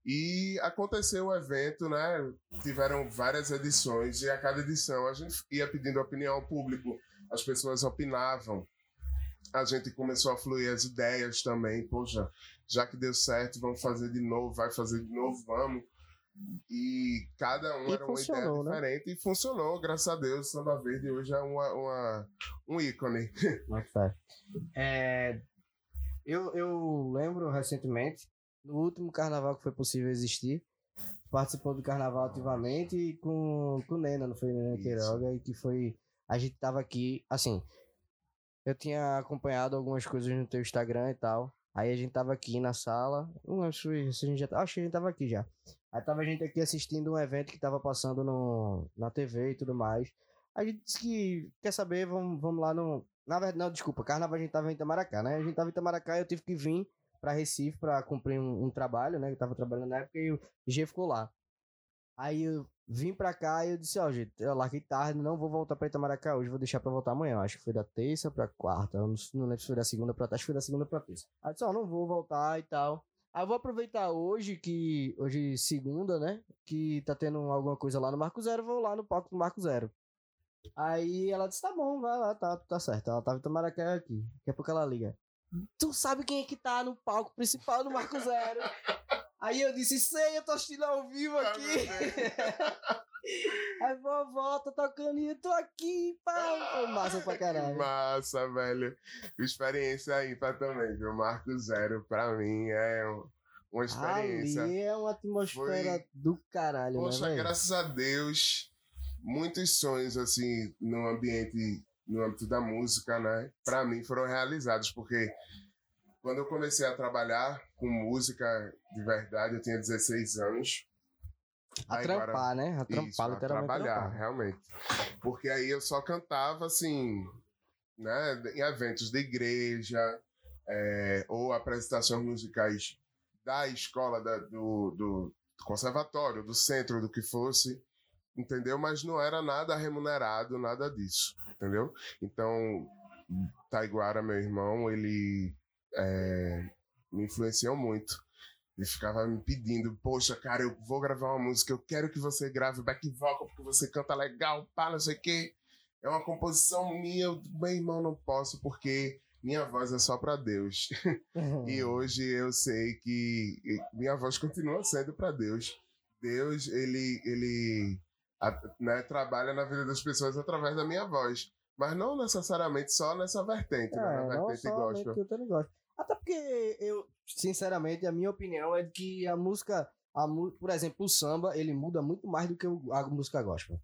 E aconteceu o evento, né? Tiveram várias edições e a cada edição a gente ia pedindo opinião ao público, as pessoas opinavam. A gente começou a fluir as ideias também, poxa, já que deu certo, vamos fazer de novo, vai fazer de novo, vamos. E cada um E era uma ideia né? diferente e funcionou, graças a Deus. O Samba Verde hoje é uma, uma- um ícone. Fé. É, eu, eu lembro recentemente, no último carnaval que foi possível existir, participou do carnaval ativamente com, com o Nena, não foi Nena. Queiroga, e que foi. A gente tava aqui, assim. Eu tinha acompanhado algumas coisas no teu Instagram e tal. Aí a gente tava aqui na sala. Não lembro se a gente já. Acho que a gente tava aqui já. Aí tava a gente aqui assistindo um evento que tava passando no, na TV e tudo mais. A gente disse que quer saber, vamos, vamos lá no. Na verdade, não, desculpa, carnaval a gente tava em Itamaracá, né? A gente tava em Itamaracá e eu tive que vir pra Recife pra cumprir um, um trabalho, né? Eu tava trabalhando na época e o G ficou lá. Aí eu vim pra cá e eu disse, ó, gente, eu larguei tarde, não vou voltar pra Itamaracá hoje, vou deixar pra voltar amanhã. Acho que foi da terça pra quarta, não, não lembro se foi da segunda pra acho que foi da segunda pra terça. Aí eu disse, ó, não vou voltar e tal. Aí eu vou aproveitar hoje, que hoje segunda, né? Que tá tendo alguma coisa lá no Marco Zero, vou lá no palco do Marco Zero. Aí ela disse, tá bom, vai lá, tá, tá certo. Ela tava em Itamaracá aqui. Daqui a pouco ela liga. Tu sabe quem é que tá no palco principal do Marco Zero? Aí eu disse, sei, eu tô assistindo ao vivo Ah, aqui. Aí vovó, tô tocando e eu tô aqui, pá. Foi massa pra caralho. Massa, velho. Experiência ímpar também, viu? Marco Zero, pra mim, é um- uma experiência. Ali é uma atmosfera Foi- do caralho, Poxa, né, graças a Deus, muitos sonhos, assim, no ambiente, no âmbito da música, né? Pra mim foram realizados, porque quando eu comecei a trabalhar com música de verdade, eu tinha 16 anos. A Taiguara- trampar, né? A trampar, Isso, a literalmente. trabalhar, trampar. realmente. Porque aí eu só cantava assim, né, em eventos da igreja, é, ou apresentações musicais da escola, da- do, do conservatório, do centro, do que fosse, entendeu? Mas não era nada remunerado, nada disso, entendeu? Então, Taiguara, meu irmão, ele é, me influenciou muito. Ele ficava me pedindo, poxa, cara, eu vou gravar uma música, eu quero que você grave back vocal, porque você canta legal, pá, não sei o quê. É uma composição minha, eu, meu irmão, não posso, porque minha voz é só pra Deus. E hoje eu sei que minha voz continua sendo para Deus. Deus, ele, ele a- né, trabalha na vida das pessoas através da minha voz. Mas não necessariamente só nessa vertente, né, na É, não vertente somente gospel. Até porque eu, sinceramente, a minha opinião é que a música, a, por exemplo, o samba, ele muda muito mais do que o- a música gospel.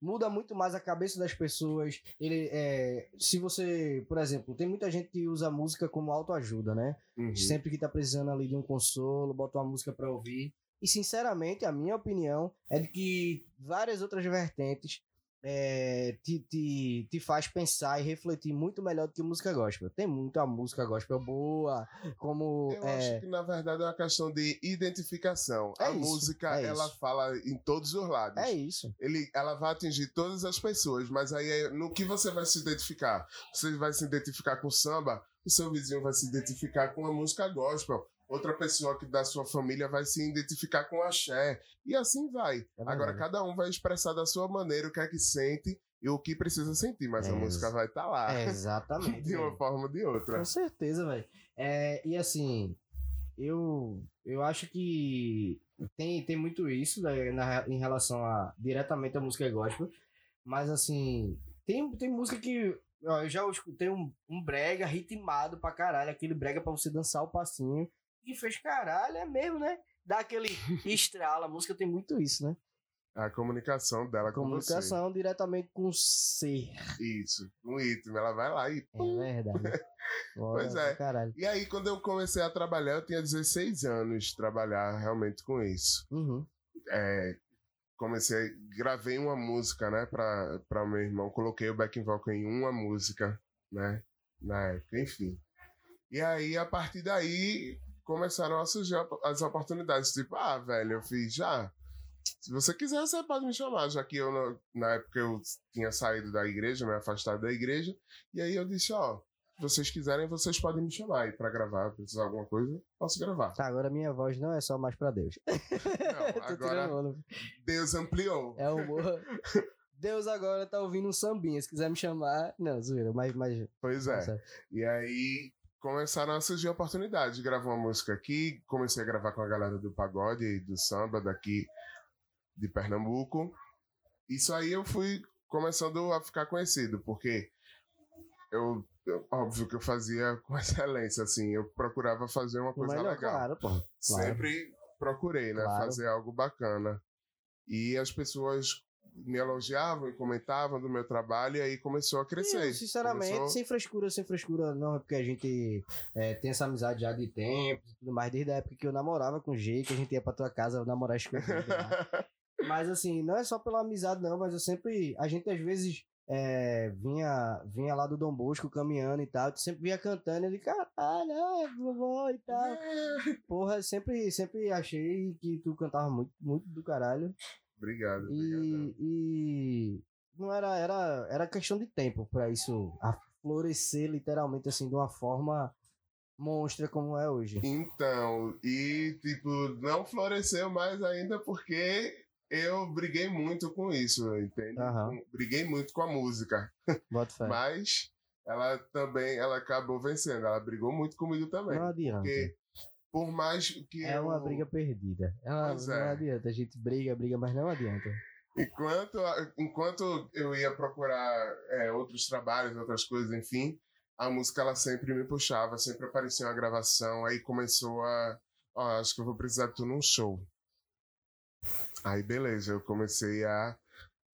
Muda muito mais a cabeça das pessoas. Ele é, se você, por exemplo, tem muita gente que usa a música como autoajuda, né? Uhum. Sempre que tá precisando ali de um consolo, bota uma música pra ouvir. E sinceramente, a minha opinião é de que várias outras vertentes é, te, te, te faz pensar e refletir muito melhor do que música gospel. Tem muita música gospel boa, como. Eu é, acho que na verdade é uma questão de identificação. É a isso, música, é ela isso. fala em todos os lados. é isso. ele, ela vai atingir todas as pessoas, mas aí é no que você vai se identificar? Você vai se identificar com samba, o seu vizinho vai se identificar com a música gospel, outra pessoa que da sua família vai se identificar com axé, e assim vai. É Agora cada um vai expressar da sua maneira o que é que sente e o que precisa sentir, mas a É, música vai estar lá, É, exatamente. de uma velho. forma ou de outra. Com certeza, velho. É, e assim, eu, eu acho que tem, tem muito isso né, na- em relação a diretamente à música gospel, mas assim, tem, tem música que ó, eu já escutei um, um brega ritmado pra caralho, aquele brega pra você dançar o passinho, que fez caralho, é mesmo, né? Dá aquele estrala, a música tem muito isso, né? A comunicação dela com Comunicação diretamente com o ser. você. Isso, um ritmo, ela vai lá e É verdade. Pois é. Caralho. E aí, quando eu comecei a trabalhar, eu tinha 16 anos de trabalhar realmente com isso. Uhum. É, comecei, gravei uma música, né, pra, pra meu irmão, coloquei o backing vocal em uma música, né, na época, enfim. E aí, a partir daí, começaram a surgir as oportunidades, tipo, ah, velho, eu fiz já. Se você quiser, você pode me chamar, já que eu, na época, eu tinha saído da igreja, me afastado da igreja, e aí eu disse, ó, se vocês quiserem, vocês podem me chamar aí pra gravar, precisar de alguma coisa, posso gravar. Tá, agora minha voz não é só mais pra Deus. Não, agora. Deus ampliou. É humor. Deus agora tá ouvindo um sambinha. Se quiser me chamar. Não, zoeira, mas. mas Pois é. Nossa, E aí começaram a surgir oportunidades de gravar uma música aqui. Comecei a gravar com a galera do pagode e do samba daqui de Pernambuco. Isso aí eu fui começando a ficar conhecido, porque eu, eu- óbvio que eu fazia com excelência, assim, eu procurava fazer uma coisa melhor, legal. claro, pô. Claro. Sempre procurei, né, Claro. fazer algo bacana. E as pessoas me elogiavam e comentavam do meu trabalho e aí começou a crescer. Eu, sinceramente, Começou- sem frescura, sem frescura, não, é porque a gente é, tem essa amizade já de tempo e tudo mais, desde a época que eu namorava com o G, que a gente ia pra tua casa namorar escondido lá. Mas assim, não é só pela amizade, não, mas eu sempre. A gente às vezes é, vinha, vinha lá do Dom Bosco caminhando e tal, tu sempre vinha cantando, ele, caralho, é, vovó e tal. Porra, eu sempre, sempre achei que tu cantava muito, muito do caralho. Obrigado, obrigado. E, e não era, era, era questão de tempo pra isso florescer literalmente assim de uma forma monstra como é hoje. Então, e tipo, não floresceu mais ainda porque eu briguei muito com isso, entende? Com- Briguei muito com a música. Mas ela também, ela acabou vencendo. Ela brigou muito comigo também. Não adianta. Porque por mais que É uma eu- briga perdida. É uma- Pois não é. adianta. A gente briga, briga, mas não adianta. Enquanto, enquanto eu ia procurar é, outros trabalhos, outras coisas, enfim, a música ela sempre me puxava, sempre aparecia uma gravação, aí começou a. Ó, acho que eu vou precisar de tu num show. Aí beleza, eu comecei a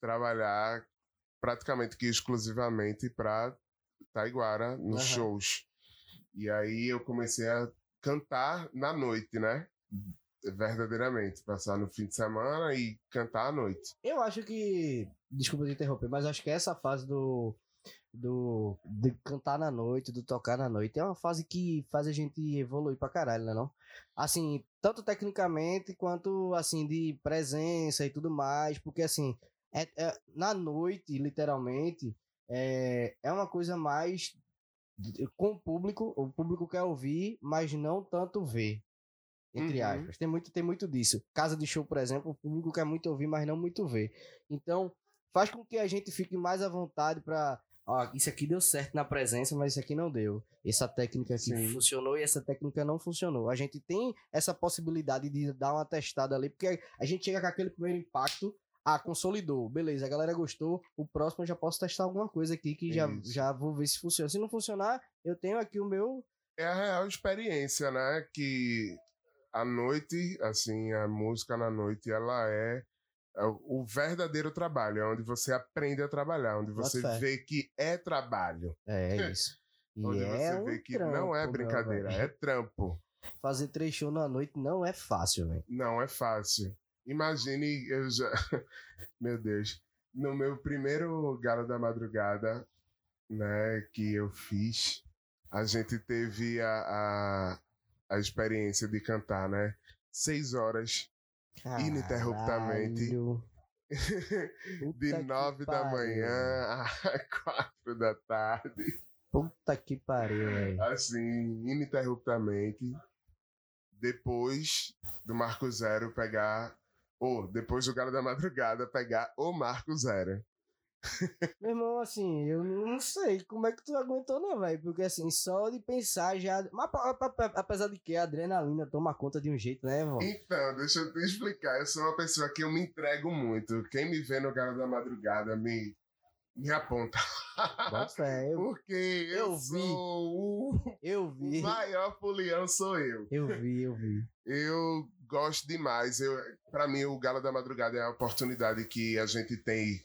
trabalhar praticamente que exclusivamente para Taiguara nos Aham. shows. E aí eu comecei a cantar na noite, né? verdadeiramente. Passar no fim de semana e cantar à noite. Eu acho que. Desculpa te interromper, mas acho que essa fase do. Do. De cantar na noite, do tocar na noite, é uma fase que faz a gente evoluir pra caralho, né? Não? Assim, tanto tecnicamente quanto assim, de presença e tudo mais, porque assim, é, é- na noite, literalmente, é, é uma coisa mais com o público, o público quer ouvir, mas não tanto ver. Entre Uhum. aspas. Tem muito, tem muito disso. Casa de show, por exemplo, o público quer muito ouvir, mas não muito ver. Então, faz com que a gente fique mais à vontade pra. Ó, isso aqui deu certo na presença, mas isso aqui não deu. Essa técnica aqui Sim. funcionou e essa técnica não funcionou. A gente tem essa possibilidade de dar uma testada ali, porque a gente chega com aquele primeiro impacto, ah, consolidou, beleza, a galera gostou, o próximo eu já posso testar alguma coisa aqui que já, Isso. já vou ver se funciona. Se não funcionar, eu tenho aqui o meu. É a real experiência, né? Que a noite, assim, a música na noite, ela é é o verdadeiro trabalho, é onde você aprende a trabalhar, onde você vê que é trabalho, É, é isso. E onde é você um vê que não trampo, é meu brincadeira, é trampo. Fazer três shows na noite não é fácil, velho. Não é fácil. Imagine, eu já. Meu Deus. No meu primeiro Galo da Madrugada, né, que eu fiz, a gente teve a, a, a experiência de cantar, né? Seis horas, Ininterruptamente. Caralho. de Puta que nove da manhã a quatro da tarde. Puta que pariu, velho. assim, ininterruptamente. Depois do Marco Zero pegar. Ou depois do Galo da Madrugada pegar o Marco Zero. Meu irmão, assim, eu não sei como é que tu aguentou, não, velho. Porque, assim, só de pensar já. Mas, apesar de que a adrenalina toma conta de um jeito, né, irmão? Então, deixa eu te explicar. Eu sou uma pessoa que eu me entrego muito. Quem me vê no Galo da Madrugada me, me aponta. Eu, Porque eu, eu vi. sou o, eu o vi. maior folião sou eu. Eu vi, eu vi. Eu gosto demais. Eu, para mim, o Galo da Madrugada é a oportunidade que a gente tem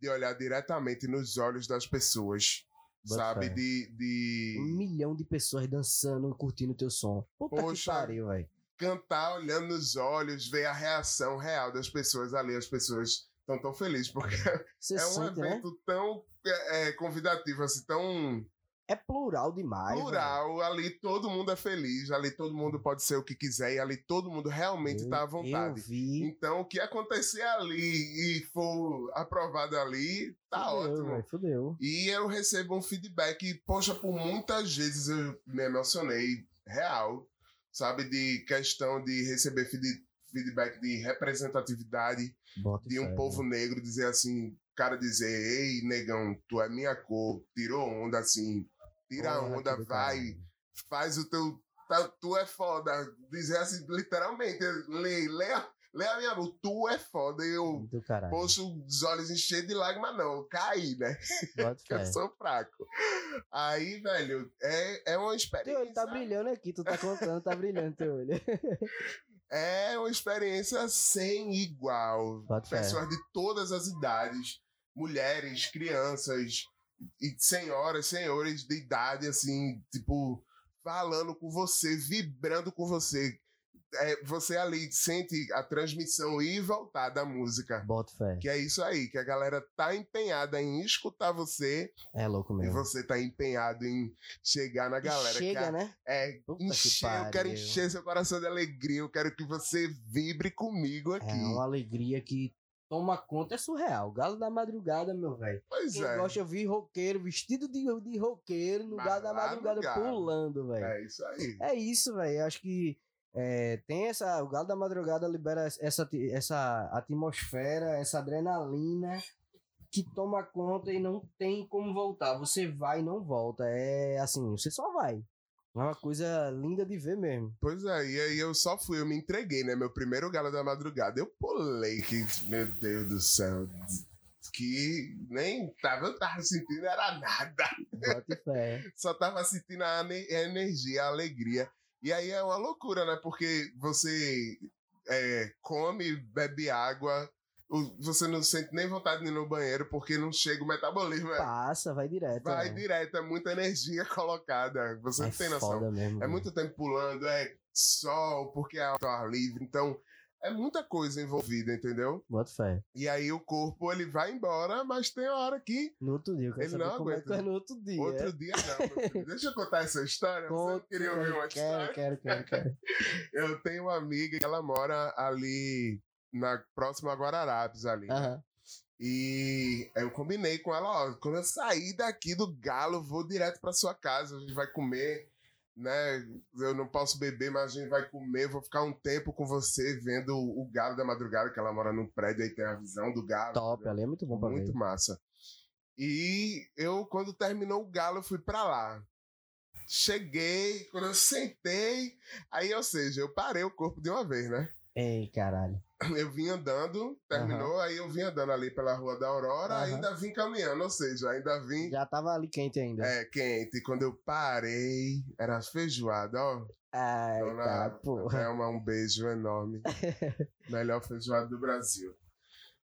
de olhar diretamente nos olhos das pessoas. Sabe? De, de Um milhão de pessoas dançando, curtindo o teu som. Puta Poxa. que pariu, velho. cantar olhando nos olhos, ver a reação real das pessoas ali. As pessoas estão tão felizes, porque Você é um sente, né? evento tão é, é, convidativo, assim, tão É plural demais. velho. plural. Ali todo mundo é feliz, ali todo mundo pode ser o que quiser, e ali todo mundo realmente está à vontade. Então, o que acontecer ali e for aprovado ali, tá fudeu, ótimo. velho, fudeu. E eu recebo um feedback, poxa, por muitas vezes eu me emocionei, real, sabe? De questão de receber feed- feedback de representatividade Bota de um fé, povo negro, dizer assim, cara dizer, ei, negão, tu é minha cor, tirou onda assim, tira a onda, vai, faz o teu. tá- tu é foda. Dizer assim, literalmente, lê, lê, a- lê a minha mão, tu é foda. E eu posto os olhos enchendo de lágrimas, não, caí, né? Eu sou fraco. Aí, velho, é, é uma Teu experiência. olho tá brilhando aqui, tu tá contando, tá brilhando teu olho. É uma experiência sem igual. Fé. Pessoas de todas as idades, mulheres, crianças, e senhoras, senhores de idade, assim, tipo, falando com você, vibrando com você. É, você ali sente a transmissão ir e voltar da música. Bota fé. Que é isso aí, que a galera tá empenhada em escutar você É louco e mesmo. você tá empenhado em chegar na galera. que Chega, a- né? É, Puta que encher, eu quero encher seu coração de alegria, eu quero que você vibre comigo aqui. É uma alegria que toma conta, é surreal. Galo da madrugada, meu velho. Pois Quem é. gosta de ouvir roqueiro, vestido de, de roqueiro, no Mas galo da madrugada, galo. pulando, velho. É isso aí. É isso, velho. Eu acho que é, tem essa. O Galo da Madrugada libera essa, essa atmosfera, essa adrenalina que toma conta e não tem como voltar. Você vai e não volta. É assim, você só vai. É uma coisa linda de ver mesmo. Pois é, e aí eu só fui, eu me entreguei, né? Meu primeiro galo da madrugada, eu pulei, que, meu Deus do céu. Que nem tava, tava sentindo, era nada. Só tava sentindo a, a energia, a alegria. E aí é uma loucura, né? Porque você é, come, bebe água, você não sente nem vontade de ir no banheiro porque não chega o metabolismo. é- Passa, vai direto. Vai né? direto, é muita energia colocada. Você é não tem noção. mesmo. É muito tempo pulando, é sol, porque é ao ar livre. Então, é muita coisa envolvida, entendeu? Bota fé. E aí o corpo ele vai embora, mas tem hora que. No outro dia, eu quero Ele não como é aguenta. que é no outro dia. Outro dia não. Deixa eu contar essa história. Você Conta, queria ouvir uma quero, história? quero, quero, quero. Eu tenho uma amiga que ela mora ali na próxima a Guararapes ali. né? Aham. E eu combinei com ela, ó, quando eu sair daqui do galo, vou direto pra sua casa, a gente vai comer, né? Eu não posso beber, mas a gente vai comer, vou ficar um tempo com você vendo o galo da madrugada, que ela mora num prédio aí tem a visão do galo. Top, ali é muito bom pra Muito ver. massa. E eu, quando terminou o galo, eu fui pra lá. Cheguei, quando eu sentei, aí, ou seja, eu parei o corpo de uma vez, né? Ei, caralho. Eu vim andando, terminou, aí eu vim andando ali pela Rua da Aurora, Aham. ainda vim caminhando, ou seja, ainda vim Já tava ali quente ainda. é, quente. E quando eu parei, era feijoada, ó. Ai, Dona tá, porra. Thelma, um beijo enorme. Melhor feijoada do Brasil.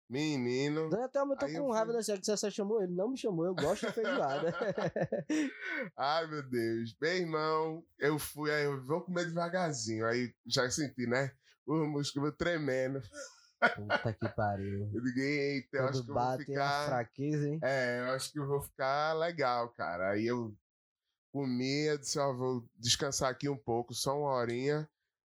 Menino. Dona Thelma, eu tô Aí eu com raiva fui- da senhora que você chamou ele. Não me chamou, eu gosto de feijoada. Ai, meu Deus. Meu irmão, eu fui, aí eu vou comer devagarzinho. Aí já senti, né? O músculo tremendo. Puta que pariu. Eu digo, eita, eu acho que eu vou ficar. fraqueza, hein? É, eu acho que eu vou ficar legal, cara. Aí eu comi, eu disse, ó, vou descansar aqui um pouco, só uma horinha,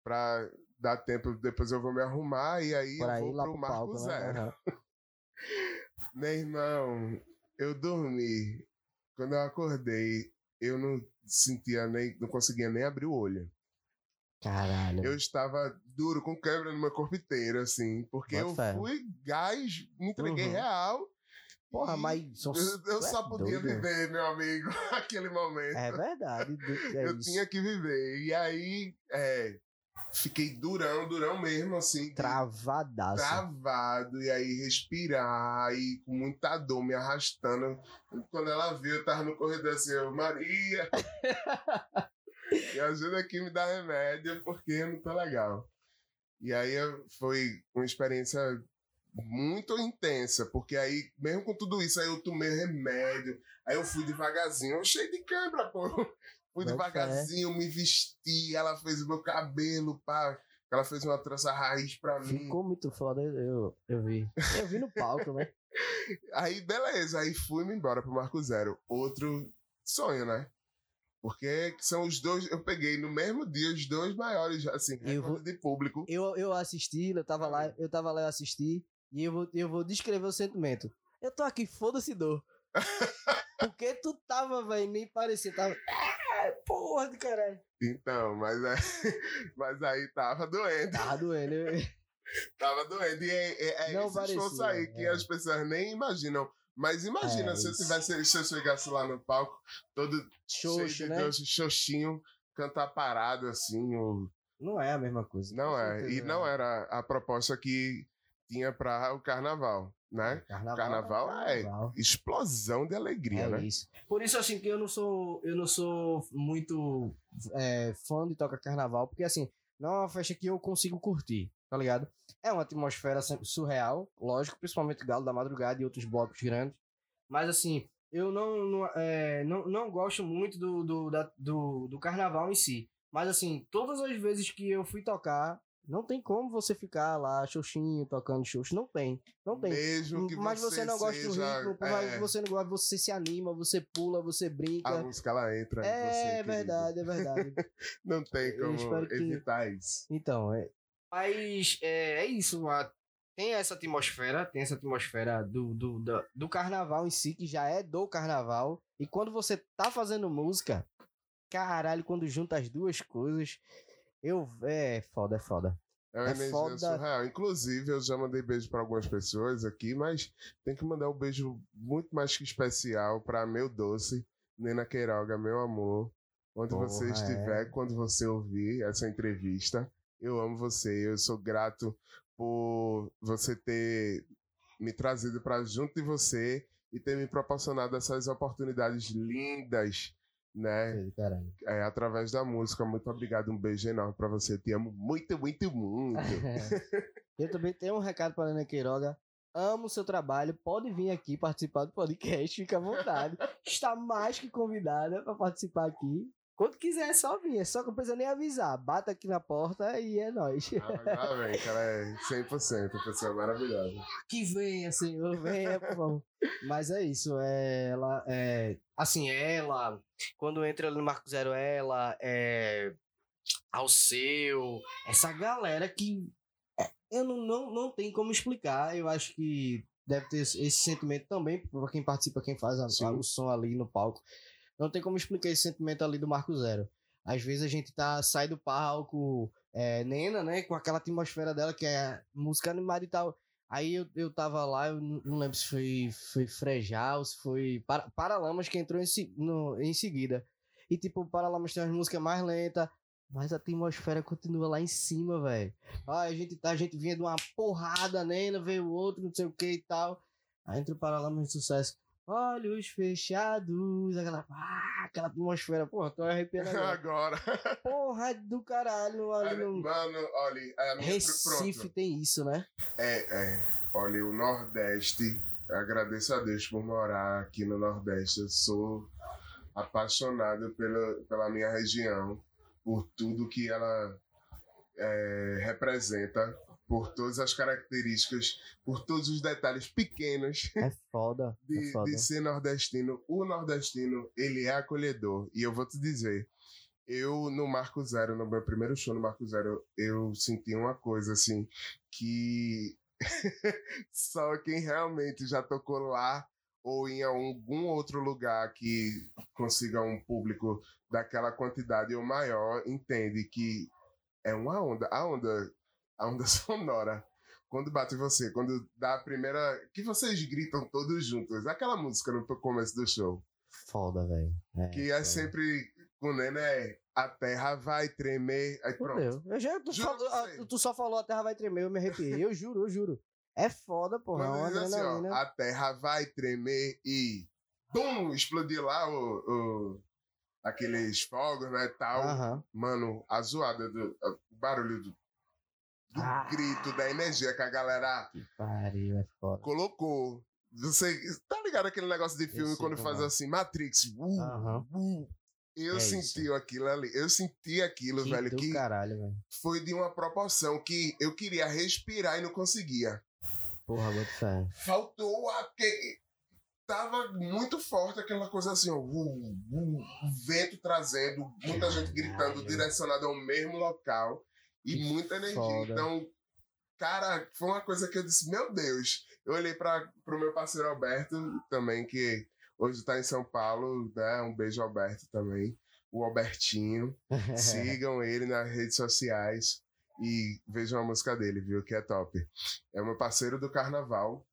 pra dar tempo, depois eu vou me arrumar e aí Por eu aí vou pro pro Marco palco, né? Zero. Aham. Meu irmão, eu dormi. Quando eu acordei, eu não sentia nem, não conseguia nem abrir o olho. Caralho. Eu estava duro, com câmera no meu corpo inteiro, assim, porque Bota eu fé. fui gás, me entreguei Uhum. real. Porra, mas. são- Eu, tu é só podia doido. viver, meu amigo, aquele momento. É verdade. É eu isso. tinha que viver. E aí, é, fiquei durão, durão mesmo, assim. Travadaço. travado, e aí respirar, e com muita dor, me arrastando. Quando ela viu, eu tava no corredor assim, eu, Maria, me ajuda aqui, me dá remédio, porque eu não tô legal. E aí foi uma experiência muito intensa, porque aí, mesmo com tudo isso, aí eu tomei remédio, aí eu fui devagarzinho, eu cheio de câimbra, pô. Fui fé. devagarzinho, me vesti, ela fez o meu cabelo, pá. Ela fez uma trança raiz pra mim. Ficou muito foda, eu, eu vi. Eu vi no palco, né? Aí, beleza, aí fui-me embora pro Marco Zero. Outro sonho, né? Porque são os dois, eu peguei no mesmo dia os dois maiores, assim, Eu vou- de público. Eu, eu assisti, eu tava lá, eu tava lá, eu assisti, e eu vou, eu vou descrever o sentimento. Eu tô aqui, foda-se dor. Porque tu tava, velho, nem parecia, tava. Ah, porra do caralho. Então, mas, é, mas aí tava doendo, Tava doendo. eu- tava doendo. E é, é, é Não esse esforço parecia, aí que é. as pessoas nem imaginam. Mas imagina É, se eu tivesse, se eu chegasse lá no palco, todo Xoxo, cheio né? de doce, xoxinho, cantar parado assim, ou Não é a mesma coisa. Não é. certeza E não era a proposta que tinha para o carnaval, né? Carnaval, Carnaval é carnaval. explosão de alegria, É né? isso. Por isso, assim, que eu não sou, eu não sou muito é, fã de tocar carnaval, porque, assim, não é uma festa que eu consigo curtir, tá ligado? É uma atmosfera surreal, lógico, principalmente Galo da Madrugada e outros blocos grandes. Mas, assim, eu não, não, é, não, não gosto muito do, do, da- do, do carnaval em si. Mas, assim, todas as vezes que eu fui tocar, não tem como você ficar lá, xoxinho, tocando xoxo. Não tem. Não tem. Mesmo que Mas você, não gosta do seja, ritmo, por mais é, que você não gosta, você se anima, você pula, você brinca. A música ela entra em você, é verdade, é verdade. Não tem como espero que- evitar isso. então, é. Mas é, é isso, a- tem essa atmosfera, tem essa atmosfera do, do, da- do carnaval em si, que já é do carnaval. E quando você tá fazendo música, caralho, quando junta as duas coisas, eu. É foda, é foda. É uma É energia foda. surreal. Inclusive, eu já mandei beijo para algumas pessoas aqui, mas tem que mandar um beijo muito mais que especial para meu doce, Nena Queiroga, meu amor. Onde você Porra, estiver, é. quando você ouvir essa entrevista, eu amo você. Eu sou grato por você ter me trazido para junto de você e ter me proporcionado essas oportunidades lindas, né? Caralho. É, através da música. Muito obrigado, um beijo enorme para você. Te amo muito, muito, muito. Eu também tenho um recado para Ana Queiroga. Amo o seu trabalho. Pode vir aqui participar do podcast. Fica à vontade. Está mais que convidada para participar aqui. Quando quiser é só vir, é só que não precisa nem avisar. Bata aqui na porta e é nóis. Ah, vem, cara, é 100%, pessoa maravilhosa. Que venha, Senhor, venha, por favor. Mas é isso, é, ela, é, assim, ela, quando entra ali no Marco Zero, ela, é, ao seu, essa galera que é, eu não, não, não tem como explicar, eu acho que deve ter esse sentimento também, para quem participa, quem faz a, a, o som ali no palco. Não tem como explicar esse sentimento ali do Marco Zero. Às vezes a gente tá, sai do palco, é, Nena, né, com aquela atmosfera dela que é música animada e tal. Aí eu, eu tava lá, eu não lembro se foi, foi Frejal, se foi Para, Paralamas que entrou em, no, em seguida. E tipo, Paralamas tem umas músicas mais lentas, mas a atmosfera continua lá em cima, velho. Ah, a gente, tá, a gente vinha de uma porrada, Nena, veio outro, não sei o que e tal. Aí entra o Paralamas de sucesso olhos fechados, aquela, ah, aquela atmosfera, porra, tô arrepiando agora. agora. Porra do caralho. Ali no... Mano, olha, a minha Recife pronto. tem isso, né? É, é. Olha, o Nordeste, agradeço a Deus por morar aqui no Nordeste. Eu sou apaixonado pela, pela minha região, por tudo que ela é, representa por todas as características, por todos os detalhes pequenos. É foda. De, é foda. de ser nordestino. O nordestino, ele é acolhedor. E eu vou te dizer, eu no Marco Zero, no meu primeiro show no Marco Zero, eu senti uma coisa assim que só quem realmente já tocou lá ou em algum outro lugar que consiga um público daquela quantidade ou maior entende que é uma onda. A onda a onda sonora. Quando bate você, quando dá a primeira. Que vocês gritam todos juntos. Aquela música no começo do show. Foda, velho. É, que é foda. sempre. O Nene é. A terra vai tremer. Aí pronto. Eu já, tu, falo, a, tu, só falou a terra vai tremer, eu me arrepiei. Eu juro, eu juro. É foda, porra. Quando diz assim, ó, a terra vai tremer e. Pum! Explodir lá o, o aqueles fogos, né, tal. Mano, a zoada do o barulho do do ah, grito, da energia que a galera pariu, é foda. colocou. Você tá ligado aquele negócio de filme quando faz assim, Matrix? Uh, uhum. uh. Eu é senti isso. aquilo ali. Eu senti aquilo, que velho. Que caralho, velho. foi de uma proporção que eu queria respirar e não conseguia. Porra, muito fé. Faltou aquele. Tava muito forte aquela coisa assim, ó. Uh, uh, vento trazendo, muita gente gritando, direcionada ao mesmo local e muita energia. Foda. Então, cara, foi uma coisa que eu disse, meu Deus. Eu olhei para o meu parceiro Alberto também, que hoje está em São Paulo, né? Um beijo, Alberto, também. O Albertinho. Sigam ele nas redes sociais e vejam a música dele, viu? Que é top. É o meu parceiro do carnaval.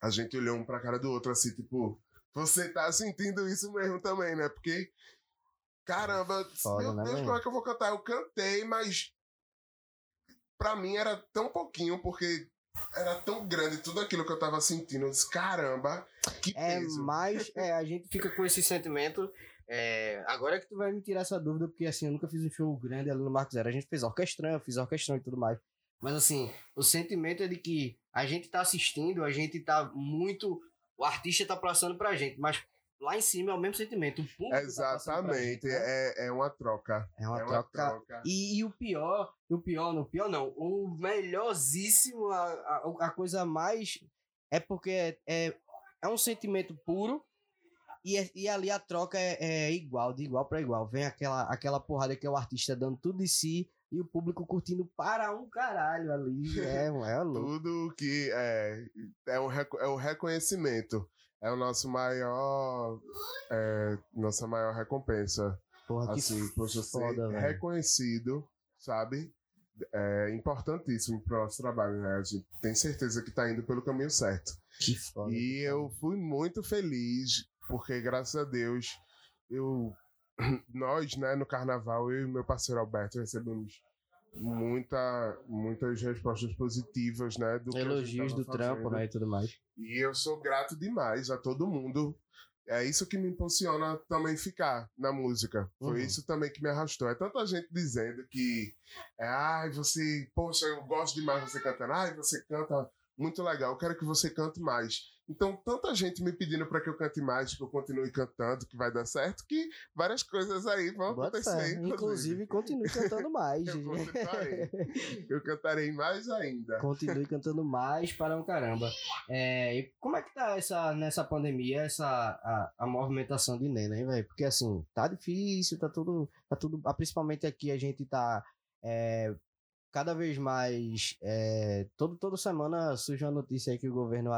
A gente olhou um pra cara do outro assim, tipo, você tá sentindo isso mesmo também, né? Porque, caramba, Foda, meu né, Deus, como é que eu vou cantar? Eu cantei, mas para mim era tão pouquinho, porque era tão grande tudo aquilo que eu tava sentindo. Eu disse, caramba, que é peso. Mais, é, a gente fica com esse sentimento. É, agora é que tu vai me tirar essa dúvida, porque assim, eu nunca fiz um show grande ali no Marco Zero. A gente fez orquestrão, eu fiz orquestrão e tudo mais. Mas assim, o sentimento é de que a gente tá assistindo, a gente tá muito. O artista tá passando pra gente, mas lá em cima é o mesmo sentimento. O público tá Exatamente, tá né? é, é uma troca. É uma, é troca. uma troca. E, e, o pior, o pior, no pior não, o melhorzíssimo, a, a, a coisa mais. É porque é, é, é um sentimento puro. E, é, e ali a troca é, é igual, de igual para igual. Vem aquela, aquela porrada que é o artista dando tudo de si e o público curtindo para um caralho ali. É, é louco. Tudo que é, é, um, é um reconhecimento é o nosso maior. É, nossa maior recompensa. Porra, assim, por você ser reconhecido, sabe? É importantíssimo para o nosso trabalho, né? A gente tem certeza que está indo pelo caminho certo. Que foda. E eu fui muito feliz, porque graças a Deus, eu. Nós, né, no carnaval, eu e meu parceiro Alberto recebemos muita, muitas respostas positivas, né? Do Elogios do fazendo. trampo, né? E tudo mais. E eu sou grato demais a todo mundo. É isso que me impulsiona também ficar na música. Foi uhum. isso também que me arrastou. É tanta gente dizendo que, é, ai, você, poxa, eu gosto demais você cantando, ai, você canta muito legal, eu quero que você cante mais. Então, tanta gente me pedindo para que eu cante mais, que eu continue cantando, que vai dar certo, que várias coisas aí vão Bota acontecer. Inclusive, Inclusive, continue cantando mais. eu continuarei. Eu cantarei mais ainda. Continue cantando mais para um caramba. É, e como é que tá essa, nessa pandemia, essa, a, a movimentação de Nena, hein, velho? Porque assim, tá difícil, tá tudo. Tá tudo. ah, Principalmente aqui a gente tá. é, cada vez mais. é, todo, toda semana surge uma notícia aí que o governo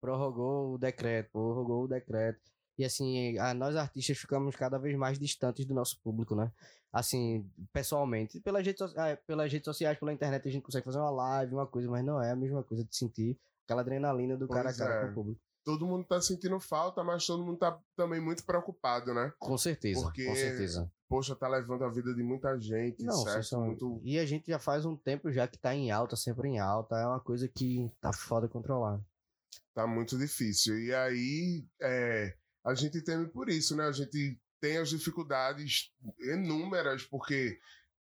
prorrogou o decreto, prorrogou o decreto. E assim, a, nós artistas ficamos cada vez mais distantes do nosso público, né? Assim, pessoalmente. Pelas redes, so- ah, pelas redes sociais, pela internet, a gente consegue fazer uma live, uma coisa, mas não é a mesma coisa de sentir aquela adrenalina do cara a Pois cara é. com o público. Todo mundo tá sentindo falta, mas todo mundo tá também muito preocupado, né? Com certeza, Porque- com certeza. Poxa, tá levando a vida de muita gente, Não, certo? Muito E a gente já faz um tempo já que tá em alta, sempre em alta. É uma coisa que tá foda controlar. Tá muito difícil. E aí, é, a gente teme por isso, né? A gente tem as dificuldades inúmeras, porque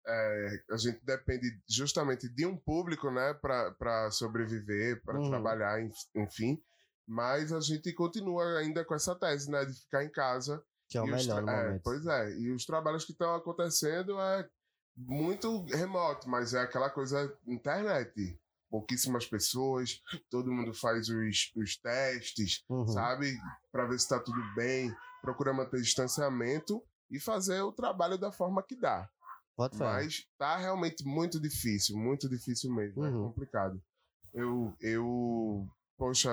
é, a gente depende justamente de um público, né, para sobreviver, para Uhum. trabalhar, enf- enfim. Mas a gente continua ainda com essa tese, né, de ficar em casa. Que é o melhor no é, momento. pois é, e os trabalhos que estão acontecendo é muito remoto, mas é aquela coisa internet. Pouquíssimas pessoas, todo mundo faz os, os testes, Uhum. sabe? Para ver se está tudo bem, procura manter distanciamento e fazer o trabalho da forma que dá. Fé. Mas tá realmente muito difícil, muito difícil mesmo, é Uhum. complicado. Eu, eu, poxa,